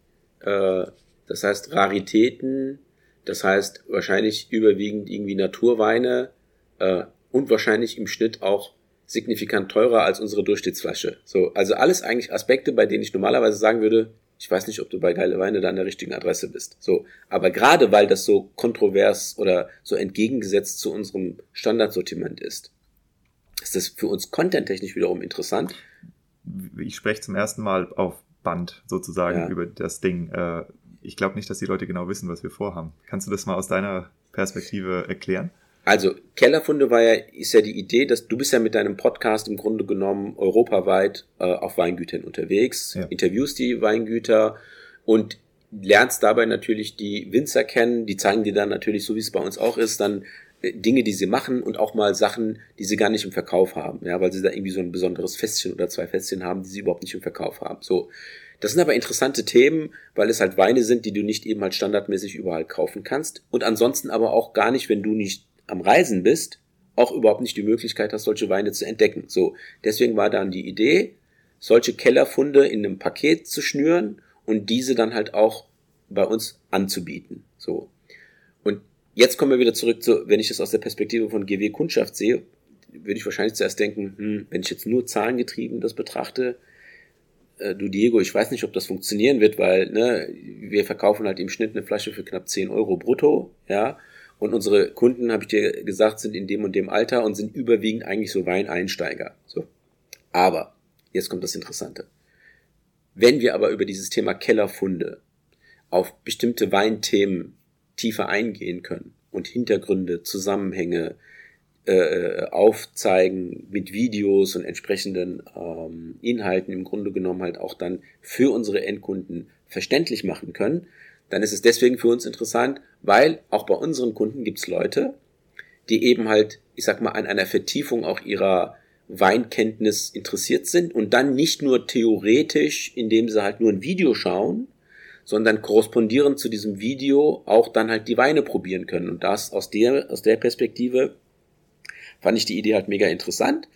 das heißt Raritäten, das heißt wahrscheinlich überwiegend irgendwie Naturweine, äh, und wahrscheinlich im Schnitt auch signifikant teurer als unsere Durchschnittsflasche. So, also alles eigentlich Aspekte, bei denen ich normalerweise sagen würde, ich weiß nicht, ob du bei geile Weine da an der richtigen Adresse bist. So, aber gerade weil das so kontrovers oder so entgegengesetzt zu unserem Standardsortiment ist, ist das für uns contenttechnisch wiederum interessant. Ich spreche zum ersten Mal auf Band sozusagen ja. über das Ding. Äh, ich glaube nicht, dass die Leute genau wissen, was wir vorhaben. Kannst du das mal aus deiner Perspektive erklären? Also Kellerfunde war ja, ist ja die Idee, dass du bist ja mit deinem Podcast im Grunde genommen europaweit äh, auf Weingütern unterwegs, ja. interviewst die Weingüter und lernst dabei natürlich die Winzer kennen, die zeigen dir dann natürlich, so wie es bei uns auch ist, dann Dinge, die sie machen und auch mal Sachen, die sie gar nicht im Verkauf haben, ja, weil sie da irgendwie so ein besonderes Fässchen oder zwei Fässchen haben, die sie überhaupt nicht im Verkauf haben. So. Das sind aber interessante Themen, weil es halt Weine sind, die du nicht eben halt standardmäßig überall kaufen kannst und ansonsten aber auch gar nicht, wenn du nicht am Reisen bist, auch überhaupt nicht die Möglichkeit hast, solche Weine zu entdecken. So, deswegen war dann die Idee, solche Kellerfunde in einem Paket zu schnüren und diese dann halt auch bei uns anzubieten. So. Jetzt kommen wir wieder zurück zu, wenn ich das aus der Perspektive von GW Kundschaft sehe, würde ich wahrscheinlich zuerst denken, hm, wenn ich jetzt nur zahlengetrieben das betrachte, äh, du Diego, ich weiß nicht, ob das funktionieren wird, weil ne, wir verkaufen halt im Schnitt eine Flasche für knapp 10 Euro brutto, ja. Und unsere Kunden, habe ich dir gesagt, sind in dem und dem Alter und sind überwiegend eigentlich so Weineinsteiger. So. Aber, jetzt kommt das Interessante. Wenn wir aber über dieses Thema Kellerfunde auf bestimmte Weinthemen tiefer eingehen können und Hintergründe, Zusammenhänge, äh, aufzeigen mit Videos und entsprechenden ähm, Inhalten im Grunde genommen halt auch dann für unsere Endkunden verständlich machen können, dann ist es deswegen für uns interessant, weil auch bei unseren Kunden gibt es Leute, die eben halt, ich sag mal, an einer Vertiefung auch ihrer Weinkenntnis interessiert sind und dann nicht nur theoretisch, indem sie halt nur ein Video schauen, sondern korrespondierend zu diesem Video auch dann halt die Weine probieren können. Und das aus der, aus der Perspektive fand ich die Idee halt mega interessant.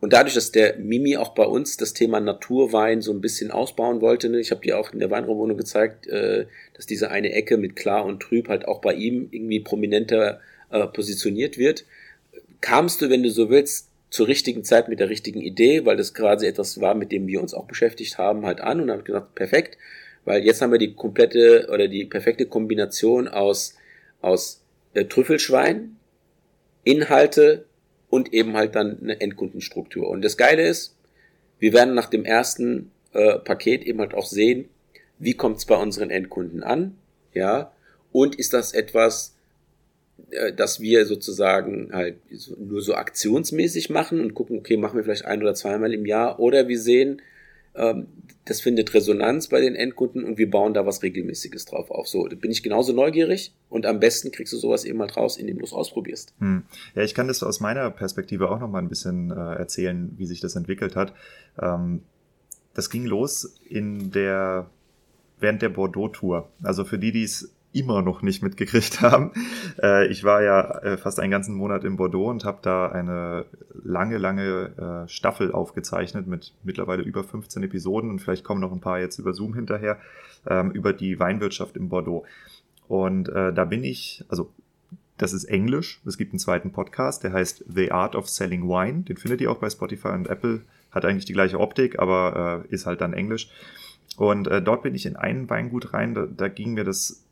Und dadurch, dass der Mimi auch bei uns das Thema Naturwein so ein bisschen ausbauen wollte, ne, ich habe dir auch in der Weinraumwohnung gezeigt, äh, dass diese eine Ecke mit klar und trüb halt auch bei ihm irgendwie prominenter äh, positioniert wird, kamst du, wenn du so willst, zur richtigen Zeit mit der richtigen Idee, weil das quasi etwas war, mit dem wir uns auch beschäftigt haben, halt an und haben gesagt, perfekt, weil jetzt haben wir die komplette oder die perfekte Kombination aus, aus äh, Trüffelschwein, Inhalte, und eben halt dann eine Endkundenstruktur. Und das Geile ist, wir werden nach dem ersten äh, Paket eben halt auch sehen, wie kommt es bei unseren Endkunden an, ja, und ist das etwas, äh, das wir sozusagen halt so, nur so aktionsmäßig machen und gucken, okay, machen wir vielleicht ein oder zweimal im Jahr, oder wir sehen, das findet Resonanz bei den Endkunden und wir bauen da was Regelmäßiges drauf auf. So, da bin ich genauso neugierig und am besten kriegst du sowas eben mal raus, indem du es ausprobierst. Hm. Ja, ich kann das aus meiner Perspektive auch noch mal ein bisschen äh, erzählen, wie sich das entwickelt hat. Ähm, das ging los in der während der Bordeaux-Tour. Also für die, die es immer noch nicht mitgekriegt haben. Äh, ich war ja äh, fast einen ganzen Monat in Bordeaux und habe da eine lange, lange äh, Staffel aufgezeichnet mit mittlerweile über 15 Episoden und vielleicht kommen noch ein paar jetzt über Zoom hinterher, ähm, über die Weinwirtschaft in Bordeaux. Und äh, da bin ich, also das ist Englisch. Es gibt einen zweiten Podcast, der heißt The Art of Selling Wine. Den findet ihr auch bei Spotify und Apple. Hat eigentlich die gleiche Optik, aber äh, ist halt dann Englisch. Und äh, dort bin ich in einen Weingut rein. Da, da ging mir das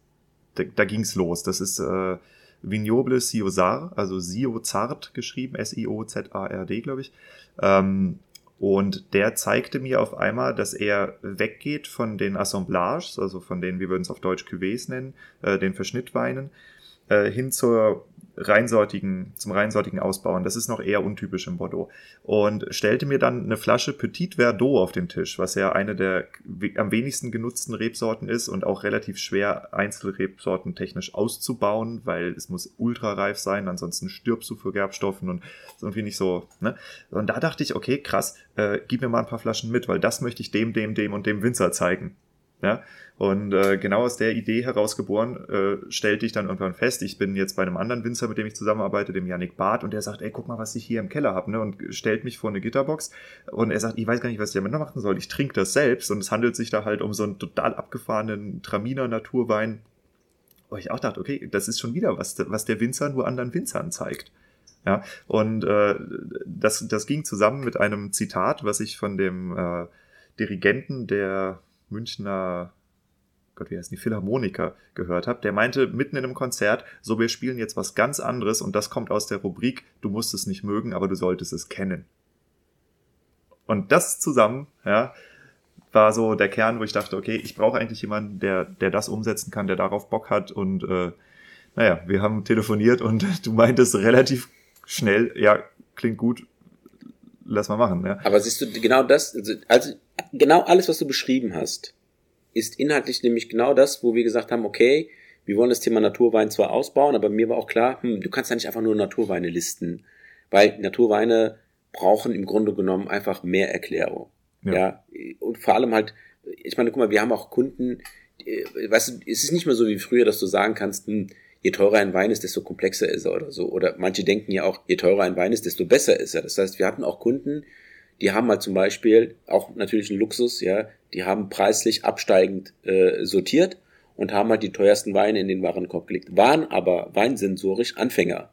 da, da ging's los. Das ist äh, Vignoble Siozar, also Siozart geschrieben, S-I-O-Z-A-R-D, glaube ich. Ähm, und der zeigte mir auf einmal, dass er weggeht von den Assemblages, also von denen, wie würden es auf Deutsch Cuvées nennen, äh, den Verschnittweinen, äh, hin zur reinsortigen, zum reinsortigen Ausbauen. Das ist noch eher untypisch im Bordeaux. Und stellte mir dann eine Flasche Petit Verdot auf den Tisch, was ja eine der am wenigsten genutzten Rebsorten ist und auch relativ schwer Einzelrebsorten technisch auszubauen, weil es muss ultrareif sein, ansonsten stirbst du für Gerbstoffen und irgendwie nicht so. Ne? Und da dachte ich, okay, krass, äh, gib mir mal ein paar Flaschen mit, weil das möchte ich dem, dem, dem und dem Winzer zeigen. Ja? Und äh, genau aus der Idee herausgeboren äh, stellte ich dann irgendwann fest, ich bin jetzt bei einem anderen Winzer, mit dem ich zusammenarbeite, dem Yannick Barth, und der sagt, ey, guck mal, was ich hier im Keller habe, ne? Und stellt mich vor eine Gitterbox und er sagt, ich weiß gar nicht, was ich damit machen soll. Ich trinke das selbst und es handelt sich da halt um so einen total abgefahrenen Traminer Naturwein. Wo ich auch dachte, okay, das ist schon wieder was, was der Winzer nur anderen Winzern zeigt. Ja, und äh, das, das ging zusammen mit einem Zitat, was ich von dem äh, Dirigenten der Münchner, Gott, wie heißt die, Philharmoniker gehört habe. Der meinte mitten in einem Konzert, so wir spielen jetzt was ganz anderes und das kommt aus der Rubrik, du musst es nicht mögen, aber du solltest es kennen. Und das zusammen, ja, war so der Kern, wo ich dachte, okay, ich brauche eigentlich jemanden, der, der das umsetzen kann, der darauf Bock hat. Und äh, naja, wir haben telefoniert und du meintest relativ schnell, ja, klingt gut, lass mal machen. Ja. Aber siehst du, genau das, also, also genau alles, was du beschrieben hast, ist inhaltlich nämlich genau das, wo wir gesagt haben, okay, wir wollen das Thema Naturwein zwar ausbauen, aber mir war auch klar, hm, du kannst ja nicht einfach nur Naturweine listen, weil Naturweine brauchen im Grunde genommen einfach mehr Erklärung. Ja. ja. Und vor allem halt, ich meine, guck mal, wir haben auch Kunden, weißt du, es ist nicht mehr so wie früher, dass du sagen kannst, hm, je teurer ein Wein ist, desto komplexer ist er oder so. Oder manche denken ja auch, je teurer ein Wein ist, desto besser ist er. Das heißt, wir hatten auch Kunden, die haben halt zum Beispiel auch natürlich einen Luxus, ja, die haben preislich absteigend äh, sortiert und haben halt die teuersten Weine in den Warenkorb gelegt, waren aber weinsensorisch Anfänger.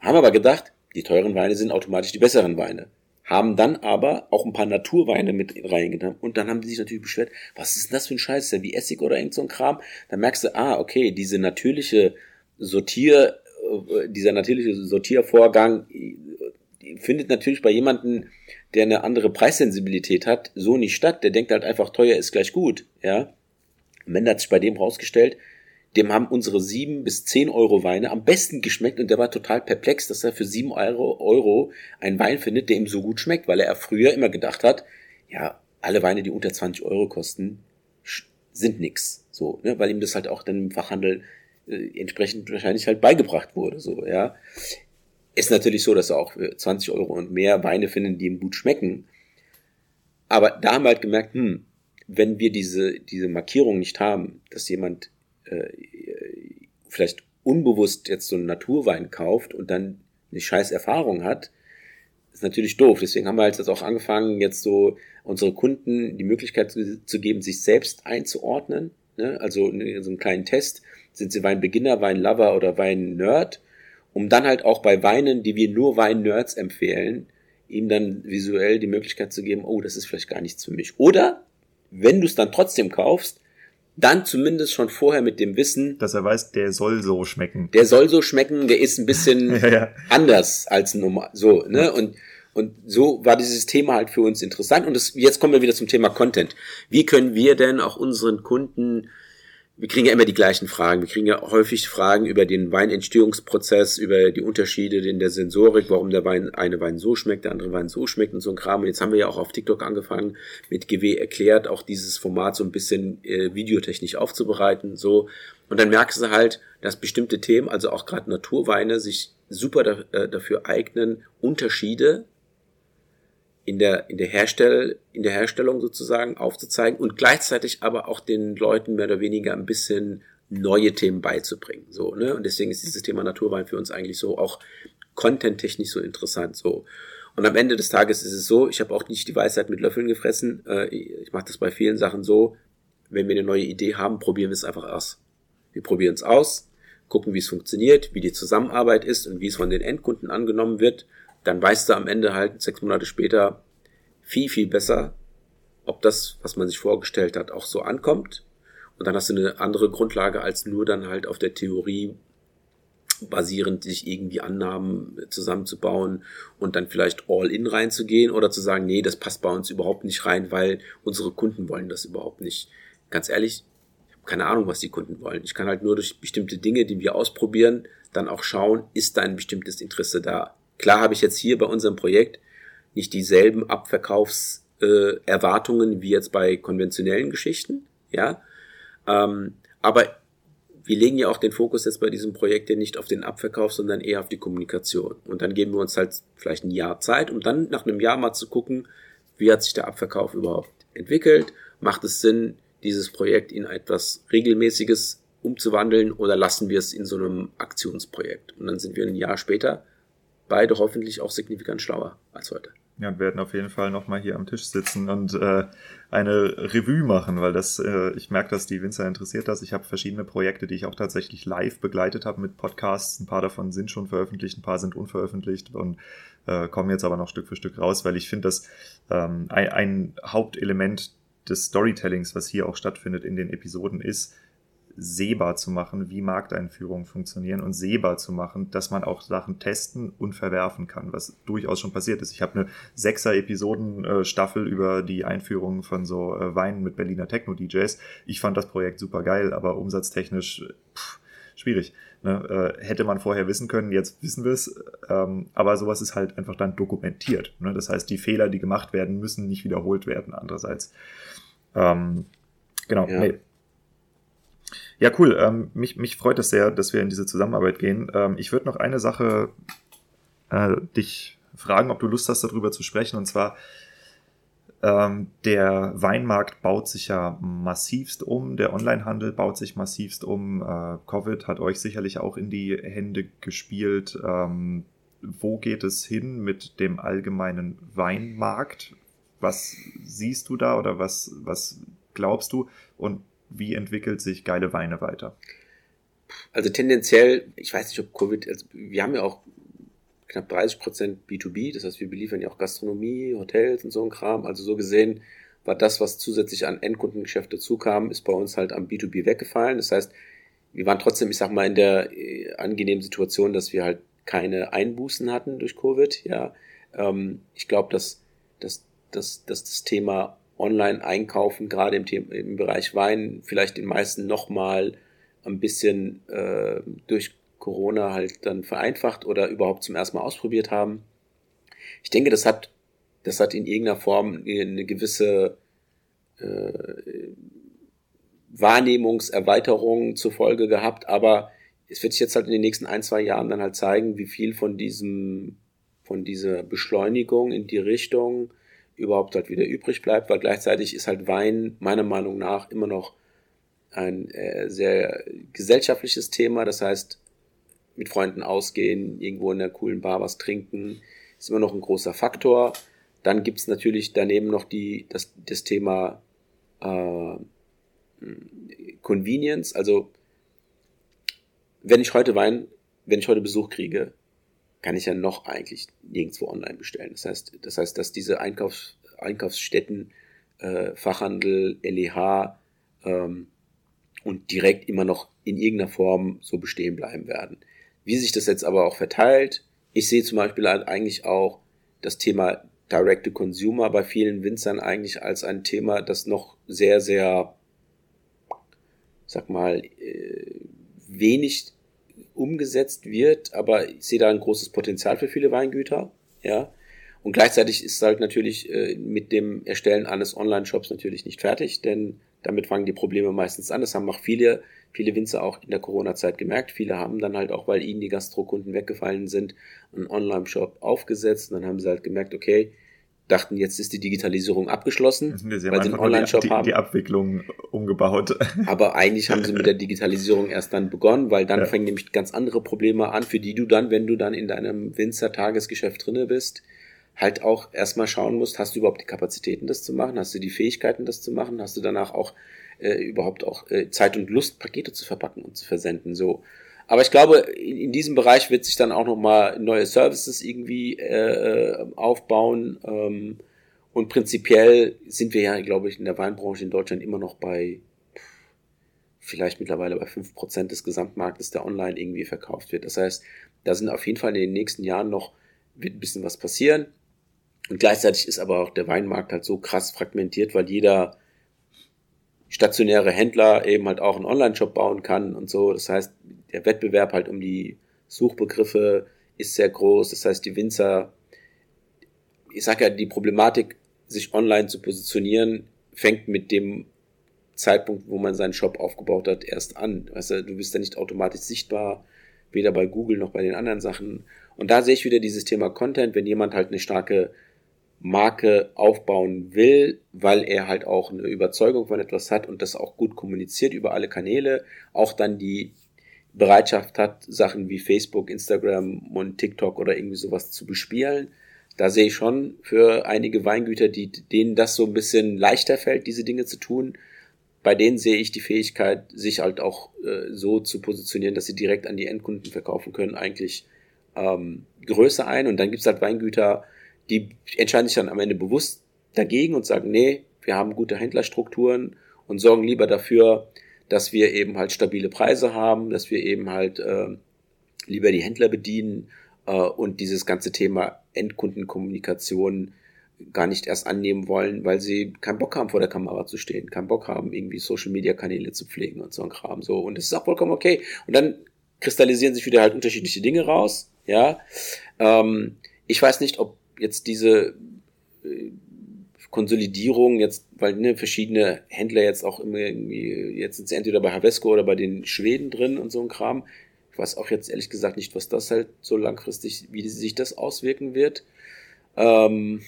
Haben aber gedacht, die teuren Weine sind automatisch die besseren Weine. Haben dann aber auch ein paar Naturweine mit reingenommen und dann haben die sich natürlich beschwert, was ist denn das für ein Scheiß, ist ja wie Essig oder irgend so ein Kram. Dann merkst du, ah, okay, diese natürliche Sortier, äh, dieser natürliche Sortiervorgang äh, findet natürlich bei jemandem, der eine andere Preissensibilität hat, so nicht statt. Der denkt halt einfach, teuer ist gleich gut, ja. Am Ende hat sich bei dem rausgestellt, dem haben unsere sieben bis zehn Euro Weine am besten geschmeckt und der war total perplex, dass er für sieben Euro, Euro einen Wein findet, der ihm so gut schmeckt, weil er früher immer gedacht hat, ja, alle Weine, die unter 20 Euro kosten, sind nix. So, ne, weil ihm das halt auch dann im Fachhandel äh, entsprechend wahrscheinlich halt beigebracht wurde, so, ja. Ist natürlich so, dass er auch für 20 Euro und mehr Weine finden, die ihm gut schmecken. Aber da haben wir halt gemerkt, hm, wenn wir diese, diese Markierung nicht haben, dass jemand äh, vielleicht unbewusst jetzt so einen Naturwein kauft und dann eine scheiß Erfahrung hat, ist natürlich doof. Deswegen haben wir halt jetzt auch angefangen, jetzt so unsere Kunden die Möglichkeit zu, zu geben, sich selbst einzuordnen. Ne? Also in so einem kleinen Test, sind sie Weinbeginner, Weinlover oder Weinnerd, um dann halt auch bei Weinen, die wir nur Wein-Nerds empfehlen, ihm dann visuell die Möglichkeit zu geben, oh, das ist vielleicht gar nichts für mich. Oder, wenn du es dann trotzdem kaufst, dann zumindest schon vorher mit dem Wissen, dass er weiß, der soll so schmecken. Der soll so schmecken, der ist ein bisschen ja, ja. anders als normal. So, ne? Und und so war dieses Thema halt für uns interessant. Und das, jetzt kommen wir wieder zum Thema Content. Wie können wir denn auch unseren Kunden wir kriegen ja immer die gleichen Fragen. Wir kriegen ja häufig Fragen über den Weinentstehungsprozess, über die Unterschiede in der Sensorik, warum der Wein, eine Wein so schmeckt, der andere Wein so schmeckt und so ein Kram. Und jetzt haben wir ja auch auf TikTok angefangen, mit GW erklärt, auch dieses Format so ein bisschen äh, videotechnisch aufzubereiten, so. Und dann merkst du halt, dass bestimmte Themen, also auch gerade Naturweine, sich super da, äh, dafür eignen, Unterschiede in der, in der Herstell, in der Herstellung sozusagen aufzuzeigen und gleichzeitig aber auch den Leuten mehr oder weniger ein bisschen neue Themen beizubringen, so, ne? Und deswegen ist dieses Thema Naturwein für uns eigentlich so auch contenttechnisch so interessant, so. Und am Ende des Tages ist es so, ich habe auch nicht die Weisheit mit Löffeln gefressen. Äh, ich mache das bei vielen Sachen so, wenn wir eine neue Idee haben, probieren wir es einfach aus. Wir probieren es aus, gucken, wie es funktioniert, wie die Zusammenarbeit ist und wie es von den Endkunden angenommen wird dann weißt du am Ende halt sechs Monate später viel, viel besser, ob das, was man sich vorgestellt hat, auch so ankommt. Und dann hast du eine andere Grundlage, als nur dann halt auf der Theorie basierend sich irgendwie Annahmen zusammenzubauen und dann vielleicht all in reinzugehen oder zu sagen, nee, das passt bei uns überhaupt nicht rein, weil unsere Kunden wollen das überhaupt nicht. Ganz ehrlich, ich habe keine Ahnung, was die Kunden wollen. Ich kann halt nur durch bestimmte Dinge, die wir ausprobieren, dann auch schauen, ist da ein bestimmtes Interesse da. Klar habe ich jetzt hier bei unserem Projekt nicht dieselben Abverkaufserwartungen äh, wie jetzt bei konventionellen Geschichten, ja. Ähm, aber wir legen ja auch den Fokus jetzt bei diesem Projekt ja nicht auf den Abverkauf, sondern eher auf die Kommunikation. Und dann geben wir uns halt vielleicht ein Jahr Zeit, um dann nach einem Jahr mal zu gucken, wie hat sich der Abverkauf überhaupt entwickelt? Macht es Sinn, dieses Projekt in etwas Regelmäßiges umzuwandeln oder lassen wir es in so einem Aktionsprojekt? Und dann sind wir ein Jahr später beide hoffentlich auch signifikant schlauer als heute. Ja, wir werden auf jeden Fall nochmal hier am Tisch sitzen und äh, eine Revue machen, weil das, äh, ich merke, dass die Winzer interessiert das. Ich habe verschiedene Projekte, die ich auch tatsächlich live begleitet habe mit Podcasts. Ein paar davon sind schon veröffentlicht, ein paar sind unveröffentlicht und äh, kommen jetzt aber noch Stück für Stück raus, weil ich finde, dass ähm, ein, ein Hauptelement des Storytellings, was hier auch stattfindet in den Episoden, ist, sehbar zu machen, wie Markteinführungen funktionieren und sehbar zu machen, dass man auch Sachen testen und verwerfen kann, was durchaus schon passiert ist. Ich habe eine sechser Episoden-Staffel über die Einführung von so äh, Weinen mit Berliner Techno-DJs. Ich fand das Projekt super geil, aber umsatztechnisch pff, schwierig. Ne? Äh, hätte man vorher wissen können, jetzt wissen wir es. Ähm, aber sowas ist halt einfach dann dokumentiert. Ne? Das heißt, die Fehler, die gemacht werden, müssen nicht wiederholt werden. Andererseits. Ähm, genau. Ja. Nee, ja, cool. Ähm, mich, mich freut es sehr, dass wir in diese Zusammenarbeit gehen. Ähm, ich würde noch eine Sache äh, dich fragen, ob du Lust hast, darüber zu sprechen. Und zwar, ähm, der Weinmarkt baut sich ja massivst um, der Onlinehandel baut sich massivst um. Äh, Covid hat euch sicherlich auch in die Hände gespielt. Ähm, wo geht es hin mit dem allgemeinen Weinmarkt? Was siehst du da oder was, was glaubst du? Und wie entwickelt sich geile Weine weiter? Also tendenziell, ich weiß nicht, ob Covid, also wir haben ja auch knapp 30 Prozent B2B, das heißt, wir beliefern ja auch Gastronomie, Hotels und so ein Kram. Also so gesehen war das, was zusätzlich an Endkundengeschäft dazukam, ist bei uns halt am B2B weggefallen. Das heißt, wir waren trotzdem, ich sag mal, in der äh, angenehmen Situation, dass wir halt keine Einbußen hatten durch Covid. Ja, ähm, ich glaube, dass, dass, dass, dass das Thema Online-Einkaufen gerade im, im Bereich Wein vielleicht den meisten nochmal ein bisschen äh, durch Corona halt dann vereinfacht oder überhaupt zum ersten Mal ausprobiert haben. Ich denke, das hat, das hat in irgendeiner Form eine gewisse äh, Wahrnehmungserweiterung zur Folge gehabt, aber es wird sich jetzt halt in den nächsten ein, zwei Jahren dann halt zeigen, wie viel von diesem, von dieser Beschleunigung in die Richtung überhaupt halt wieder übrig bleibt, weil gleichzeitig ist halt Wein meiner Meinung nach immer noch ein äh, sehr gesellschaftliches Thema. Das heißt, mit Freunden ausgehen, irgendwo in einer coolen Bar was trinken, ist immer noch ein großer Faktor. Dann gibt's natürlich daneben noch die, das, das Thema äh, Convenience. Also wenn ich heute Wein, wenn ich heute Besuch kriege, kann ich ja noch eigentlich nirgendwo online bestellen. Das heißt, das heißt, dass diese Einkaufs, Einkaufsstätten, äh, Fachhandel, LEH ähm, und direkt immer noch in irgendeiner Form so bestehen bleiben werden. Wie sich das jetzt aber auch verteilt, ich sehe zum Beispiel halt eigentlich auch das Thema Direct to Consumer bei vielen Winzern eigentlich als ein Thema, das noch sehr, sehr, sag mal, äh, wenig umgesetzt wird, aber ich sehe da ein großes Potenzial für viele Weingüter, ja. Und gleichzeitig ist es halt natürlich äh, mit dem Erstellen eines Online-Shops natürlich nicht fertig, denn damit fangen die Probleme meistens an. Das haben auch viele, viele Winzer auch in der Corona-Zeit gemerkt. Viele haben dann halt auch, weil ihnen die Gastrokunden weggefallen sind, einen Online-Shop aufgesetzt. Und dann haben sie halt gemerkt, okay, dachten, jetzt ist die Digitalisierung abgeschlossen, sie weil sie einen Online-Shop die, haben. Die Abwicklung umgebaut. Aber eigentlich haben sie mit der Digitalisierung erst dann begonnen, weil dann ja. fängen nämlich ganz andere Probleme an, für die du dann, wenn du dann in deinem Winzer-Tagesgeschäft drinne bist, halt auch erstmal schauen musst, hast du überhaupt die Kapazitäten, das zu machen? Hast du die Fähigkeiten, das zu machen? Hast du danach auch äh, überhaupt auch äh, Zeit und Lust, Pakete zu verpacken und zu versenden? So. Aber ich glaube, in, in diesem Bereich wird sich dann auch nochmal neue Services irgendwie äh, aufbauen. Ähm, und prinzipiell sind wir ja, glaube ich, in der Weinbranche in Deutschland immer noch bei vielleicht mittlerweile bei fünf Prozent des Gesamtmarktes, der online irgendwie verkauft wird. Das heißt, da sind auf jeden Fall in den nächsten Jahren noch, wird ein bisschen was passieren. Und gleichzeitig ist aber auch der Weinmarkt halt so krass fragmentiert, weil jeder stationäre Händler eben halt auch einen Online-Shop bauen kann und so. Das heißt, der Wettbewerb halt um die Suchbegriffe ist sehr groß. Das heißt, die Winzer, ich sag ja, die Problematik, sich online zu positionieren, fängt mit dem Zeitpunkt, wo man seinen Shop aufgebaut hat, erst an. Weißt du, du bist ja nicht automatisch sichtbar, weder bei Google noch bei den anderen Sachen. Und da sehe ich wieder dieses Thema Content, wenn jemand halt eine starke Marke aufbauen will, weil er halt auch eine Überzeugung von etwas hat und das auch gut kommuniziert über alle Kanäle, auch dann die Bereitschaft hat, Sachen wie Facebook, Instagram und TikTok oder irgendwie sowas zu bespielen. Da sehe ich schon für einige Weingüter, die, denen das so ein bisschen leichter fällt, diese Dinge zu tun. Bei denen sehe ich die Fähigkeit, sich halt auch äh, so zu positionieren, dass sie direkt an die Endkunden verkaufen können, eigentlich ähm, größer ein. Und dann gibt's halt Weingüter, die entscheiden sich dann am Ende bewusst dagegen und sagen, nee, wir haben gute Händlerstrukturen und sorgen lieber dafür, dass wir eben halt stabile Preise haben, dass wir eben halt äh, lieber die Händler bedienen äh, und dieses ganze Thema Endkundenkommunikation gar nicht erst annehmen wollen, weil sie keinen Bock haben, vor der Kamera zu stehen, keinen Bock haben, irgendwie Social Media Kanäle zu pflegen und so ein Kram. So. Und das ist auch vollkommen okay. Und dann kristallisieren sich wieder halt unterschiedliche Dinge raus. Ja. Ähm, ich weiß nicht, ob jetzt diese äh, Konsolidierung jetzt, weil ne, verschiedene Händler jetzt auch immer irgendwie, jetzt sind sie entweder bei Havesco oder bei den Schweden drin und so ein Kram. Ich weiß auch jetzt ehrlich gesagt nicht, was das halt so langfristig, wie sich das auswirken wird. Ähm,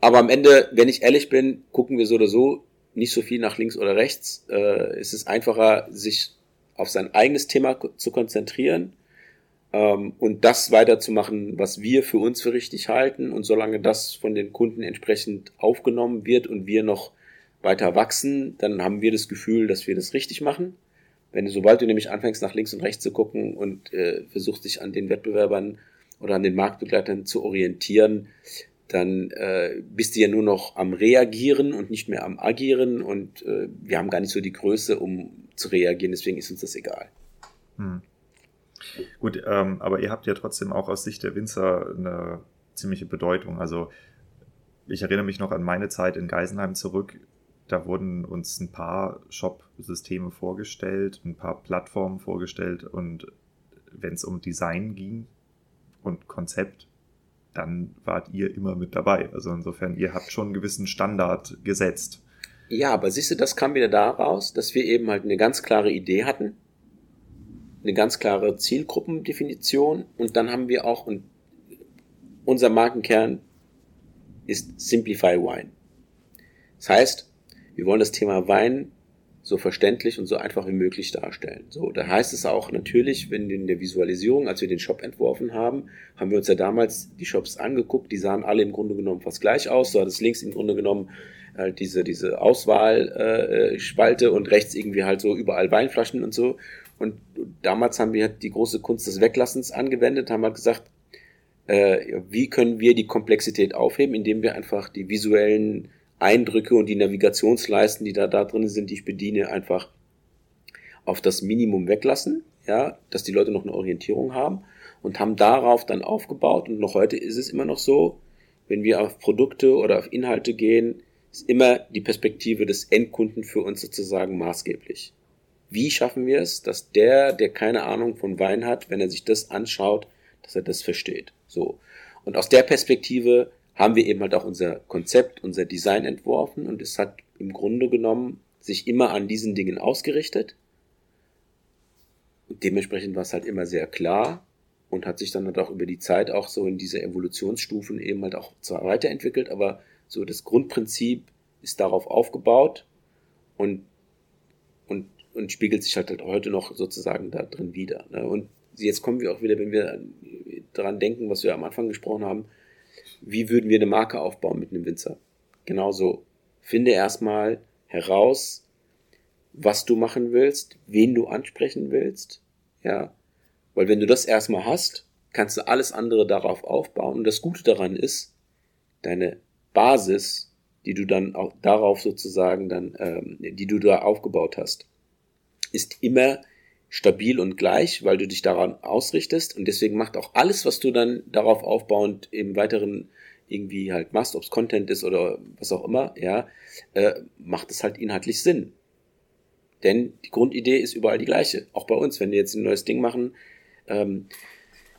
aber am Ende, wenn ich ehrlich bin, gucken wir so oder so nicht so viel nach links oder rechts. Äh, es ist einfacher, sich auf sein eigenes Thema zu konzentrieren ähm, und das weiterzumachen, was wir für uns für richtig halten. Und solange das von den Kunden entsprechend aufgenommen wird und wir noch weiter wachsen, dann haben wir das Gefühl, dass wir das richtig machen. Wenn du, sobald du nämlich anfängst, nach links und rechts zu gucken und äh, versuchst dich an den Wettbewerbern oder an den Marktbegleitern zu orientieren, dann äh, bist du ja nur noch am Reagieren und nicht mehr am Agieren und äh, wir haben gar nicht so die Größe, um zu reagieren, deswegen ist uns das egal. Hm. Gut, ähm, aber ihr habt ja trotzdem auch aus Sicht der Winzer eine ziemliche Bedeutung. Also ich erinnere mich noch an meine Zeit in Geisenheim zurück. Da wurden uns ein paar Shop-Systeme vorgestellt, ein paar Plattformen vorgestellt und wenn es um Design ging und Konzept, dann wart ihr immer mit dabei. Also insofern, ihr habt schon einen gewissen Standard gesetzt. Ja, aber siehst du, das kam wieder daraus, dass wir eben halt eine ganz klare Idee hatten, eine ganz klare Zielgruppendefinition und dann haben wir auch, und unser Markenkern ist Simplify Wine. Das heißt, wir wollen das Thema Wein so verständlich und so einfach wie möglich darstellen. So, da heißt es auch natürlich, wenn in der Visualisierung, als wir den Shop entworfen haben, haben wir uns ja damals die Shops angeguckt, die sahen alle im Grunde genommen fast gleich aus. So hat es links im Grunde genommen halt diese, diese Auswahlspalte äh, und rechts irgendwie halt so überall Weinflaschen und so. Und damals haben wir die große Kunst des Weglassens angewendet, haben halt gesagt, äh, wie können wir die Komplexität aufheben, indem wir einfach die visuellen Eindrücke und die Navigationsleisten, die da, da drin sind, die ich bediene, einfach auf das Minimum weglassen, ja, dass die Leute noch eine Orientierung haben und haben darauf dann aufgebaut und noch heute ist es immer noch so, wenn wir auf Produkte oder auf Inhalte gehen, ist immer die Perspektive des Endkunden für uns sozusagen maßgeblich. Wie schaffen wir es, dass der, der keine Ahnung von Wein hat, wenn er sich das anschaut, dass er das versteht? So. Und aus der Perspektive haben wir eben halt auch unser Konzept, unser Design entworfen und es hat im Grunde genommen sich immer an diesen Dingen ausgerichtet. Und dementsprechend war es halt immer sehr klar und hat sich dann halt auch über die Zeit auch so in diese Evolutionsstufen eben halt auch zwar weiterentwickelt, aber so das Grundprinzip ist darauf aufgebaut und, und, spiegelt sich halt, halt heute noch sozusagen da drin wieder. Ne? Und jetzt kommen wir auch wieder, wenn wir daran denken, was wir am Anfang gesprochen haben, wie würden wir eine Marke aufbauen mit einem Winzer? Genauso. Finde erstmal heraus, was du machen willst, wen du ansprechen willst. Ja. Weil wenn du das erstmal hast, kannst du alles andere darauf aufbauen. Und das Gute daran ist, deine Basis, die du dann auch darauf sozusagen dann, ähm, die du da aufgebaut hast, ist immer stabil und gleich, weil du dich daran ausrichtest und deswegen macht auch alles, was du dann darauf aufbauend im weiteren irgendwie halt machst, ob es Content ist oder was auch immer, ja, äh, macht es halt inhaltlich Sinn. Denn die Grundidee ist überall die gleiche. Auch bei uns, wenn wir jetzt ein neues Ding machen, ähm,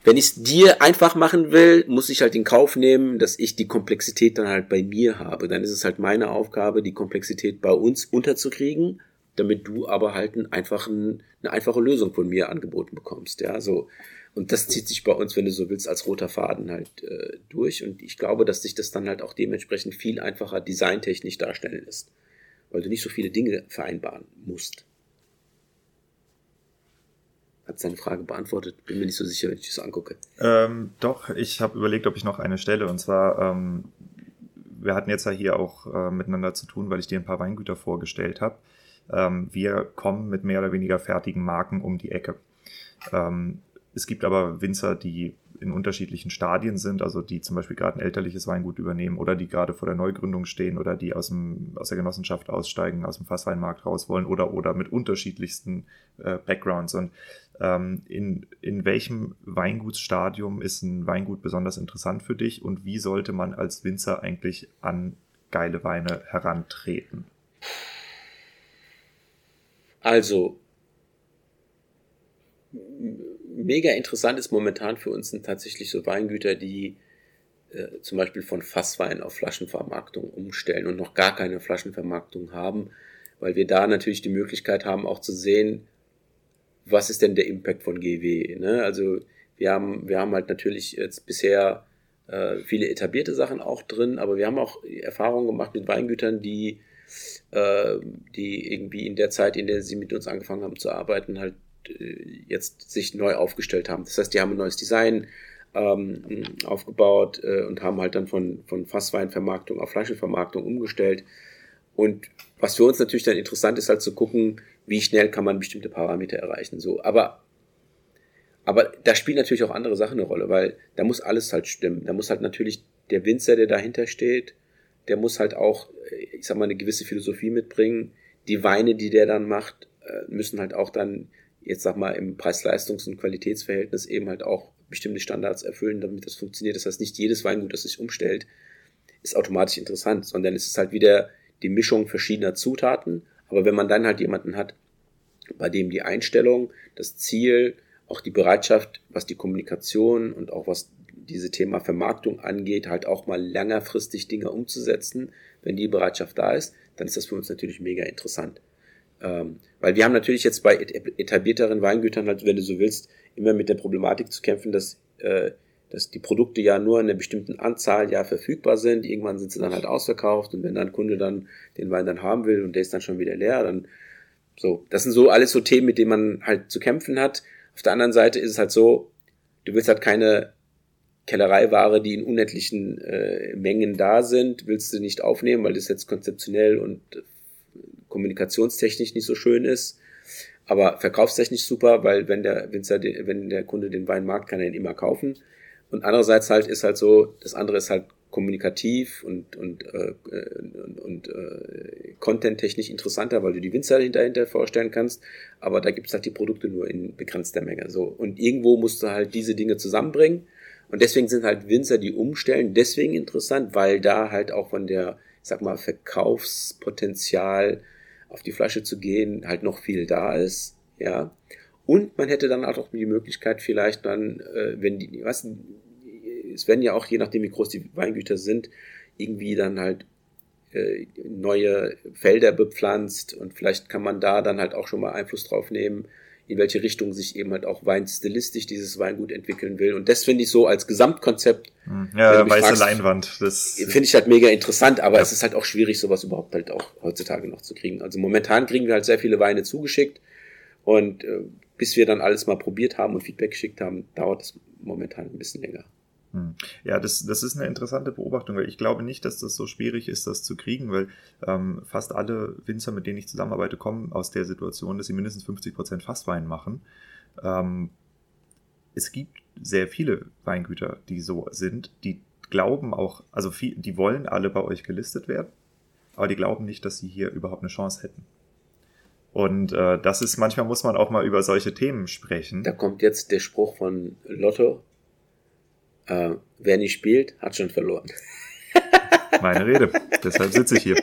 wenn ich es dir einfach machen will, muss ich halt in Kauf nehmen, dass ich die Komplexität dann halt bei mir habe. Dann ist es halt meine Aufgabe, die Komplexität bei uns unterzukriegen damit du aber halt einen einfachen, eine einfache Lösung von mir angeboten bekommst. Ja, so. Und das zieht sich bei uns, wenn du so willst, als roter Faden halt äh, durch. Und ich glaube, dass sich das dann halt auch dementsprechend viel einfacher designtechnisch darstellen lässt. Weil du nicht so viele Dinge vereinbaren musst. Hat seine Frage beantwortet? Bin mir nicht so sicher, wenn ich das angucke. Ähm, doch, ich habe überlegt, ob ich noch eine stelle. Und zwar, ähm, wir hatten jetzt ja hier auch äh, miteinander zu tun, weil ich dir ein paar Weingüter vorgestellt habe ähm, wir kommen mit mehr oder weniger fertigen Marken um die Ecke. Ähm, es gibt aber Winzer, die in unterschiedlichen Stadien sind, also die zum Beispiel gerade ein elterliches Weingut übernehmen oder die gerade vor der Neugründung stehen oder die aus, dem, aus der Genossenschaft aussteigen, aus dem Fassweinmarkt raus wollen oder, oder mit unterschiedlichsten äh, Backgrounds. Und ähm, in, in welchem Weingutsstadium ist ein Weingut besonders interessant für dich und wie sollte man als Winzer eigentlich an geile Weine herantreten? Also, mega interessant ist momentan für uns sind tatsächlich so Weingüter, die äh, zum Beispiel von Fasswein auf Flaschenvermarktung umstellen und noch gar keine Flaschenvermarktung haben, weil wir da natürlich die Möglichkeit haben, auch zu sehen, was ist denn der Impact von GW. Ne? Also wir haben, wir haben halt natürlich jetzt bisher äh, viele etablierte Sachen auch drin, aber wir haben auch Erfahrungen gemacht mit Weingütern, die äh, die irgendwie in der Zeit, in der sie mit uns angefangen haben zu arbeiten, halt äh, jetzt sich neu aufgestellt haben. Das heißt, die haben ein neues Design ähm, aufgebaut äh, und haben halt dann von, von Fassweinvermarktung auf Flaschenvermarktung umgestellt. Und was für uns natürlich dann interessant ist, halt zu gucken, wie schnell kann man bestimmte Parameter erreichen. So, aber aber da spielen natürlich auch andere Sachen eine Rolle, weil da muss alles halt stimmen. Da muss halt natürlich der Winzer, der dahinter steht, der muss halt auch, ich sag mal, eine gewisse Philosophie mitbringen. Die Weine, die der dann macht, äh, müssen halt auch dann, jetzt sag mal, im Preis-Leistungs- und Qualitätsverhältnis eben halt auch bestimmte Standards erfüllen, damit das funktioniert. Das heißt, nicht jedes Weingut, das sich umstellt, ist automatisch interessant, sondern es ist halt wieder die Mischung verschiedener Zutaten. Aber wenn man dann halt jemanden hat, bei dem die Einstellung, das Ziel, auch die Bereitschaft, was die Kommunikation und auch was diese Thema Vermarktung angeht, halt auch mal längerfristig Dinge umzusetzen, wenn die Bereitschaft da ist, dann ist das für uns natürlich mega interessant. Ähm, weil wir haben natürlich jetzt bei etablierteren Weingütern halt, wenn du so willst, immer mit der Problematik zu kämpfen, dass, äh, dass die Produkte ja nur in einer bestimmten Anzahl ja verfügbar sind. Irgendwann sind sie dann halt ausverkauft und wenn dann ein Kunde dann den Wein dann haben will und der ist dann schon wieder leer, dann so. Das sind so alles so Themen, mit denen man halt zu kämpfen hat. Auf der anderen Seite ist es halt so, du willst halt keine Kellereiware, die in unendlichen äh, Mengen da sind, willst du nicht aufnehmen, weil das jetzt konzeptionell und äh, kommunikationstechnisch nicht so schön ist. Aber verkaufstechnisch super, weil wenn der Winzer, wenn der Kunde den Wein mag, kann er ihn immer kaufen. Und andererseits halt ist halt so, das andere ist halt kommunikativ und, und, äh, und, und äh, content-technisch interessanter, weil du die Winzer dahinter vorstellen kannst, aber da gibt's halt die Produkte nur in begrenzter Menge. So. Und irgendwo musst du halt diese Dinge zusammenbringen. Und deswegen sind halt Winzer, die umstellen, deswegen interessant, weil da halt auch von der, ich sag mal, Verkaufspotenzial auf die Flasche zu gehen, halt noch viel da ist. Ja. Und man hätte dann auch die Möglichkeit, vielleicht dann, äh, wenn die, was, es werden ja auch, je nachdem wie groß die Weingüter sind, irgendwie dann halt äh, neue Felder bepflanzt und vielleicht kann man da dann halt auch schon mal Einfluss drauf nehmen, in welche Richtung sich eben halt auch weinstilistisch dieses Weingut entwickeln will. Und das finde ich so als Gesamtkonzept. Hm. Ja, weiße fragst, Leinwand. Das finde ich halt mega interessant, aber ja. es ist halt auch schwierig, sowas überhaupt halt auch heutzutage noch zu kriegen. Also momentan kriegen wir halt sehr viele Weine zugeschickt und äh, bis wir dann alles mal probiert haben und Feedback geschickt haben, dauert es momentan ein bisschen länger. Hm. Ja, das, das ist eine interessante Beobachtung, weil ich glaube nicht, dass das so schwierig ist, das zu kriegen, weil ähm, fast alle Winzer, mit denen ich zusammenarbeite, kommen aus der Situation, dass sie mindestens 50 Prozent Fasswein machen. Ähm, es gibt sehr viele Weingüter, die so sind, die glauben auch, also viel, die wollen alle bei euch gelistet werden, aber die glauben nicht, dass sie hier überhaupt eine Chance hätten. Und äh, das ist, manchmal muss man auch mal über solche Themen sprechen. Da kommt jetzt der Spruch von Lotto, äh, wer nicht spielt, hat schon verloren. Meine Rede. Deshalb sitze ich hier.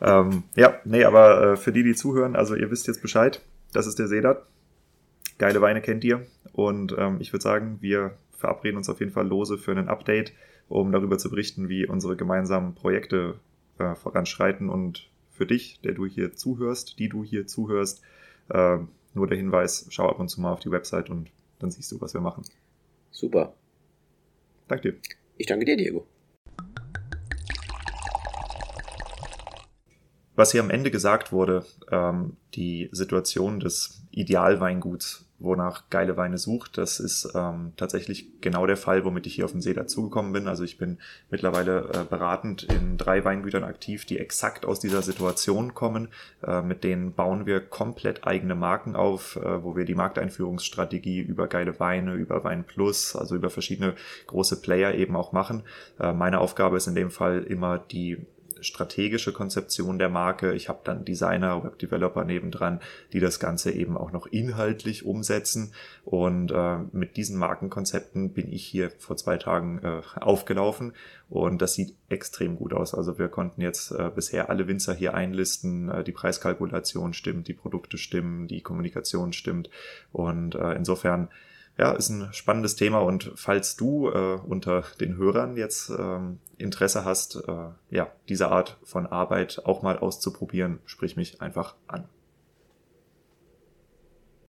Ähm, ja, nee, aber äh, für die, die zuhören, also ihr wisst jetzt Bescheid. Das ist der Sedat. Geile Weine kennt ihr. Und ähm, ich würde sagen, wir verabreden uns auf jeden Fall lose für ein Update, um darüber zu berichten, wie unsere gemeinsamen Projekte äh, voranschreiten. Und für dich, der du hier zuhörst, die du hier zuhörst, äh, nur der Hinweis, schau ab und zu mal auf die Website und dann siehst du, was wir machen. Super. Danke dir. Ich danke dir, Diego. Was hier am Ende gesagt wurde, ähm, die Situation des Idealweinguts wonach geile Weine sucht. Das ist ähm, tatsächlich genau der Fall, womit ich hier auf den See dazugekommen bin. Also ich bin mittlerweile äh, beratend in drei Weingütern aktiv, die exakt aus dieser Situation kommen. Äh, mit denen bauen wir komplett eigene Marken auf, äh, wo wir die Markteinführungsstrategie über geile Weine, über Wein Plus, also über verschiedene große Player eben auch machen. Äh, meine Aufgabe ist in dem Fall immer die strategische Konzeption der Marke. Ich habe dann Designer, Webdeveloper nebendran, die das Ganze eben auch noch inhaltlich umsetzen. Und äh, mit diesen Markenkonzepten bin ich hier vor zwei Tagen äh, aufgelaufen und das sieht extrem gut aus. Also wir konnten jetzt äh, bisher alle Winzer hier einlisten. Äh, die Preiskalkulation stimmt, die Produkte stimmen, die Kommunikation stimmt. Und äh, insofern ja, ist ein spannendes Thema und falls du äh, unter den Hörern jetzt ähm, Interesse hast, äh, ja, diese Art von Arbeit auch mal auszuprobieren, sprich mich einfach an.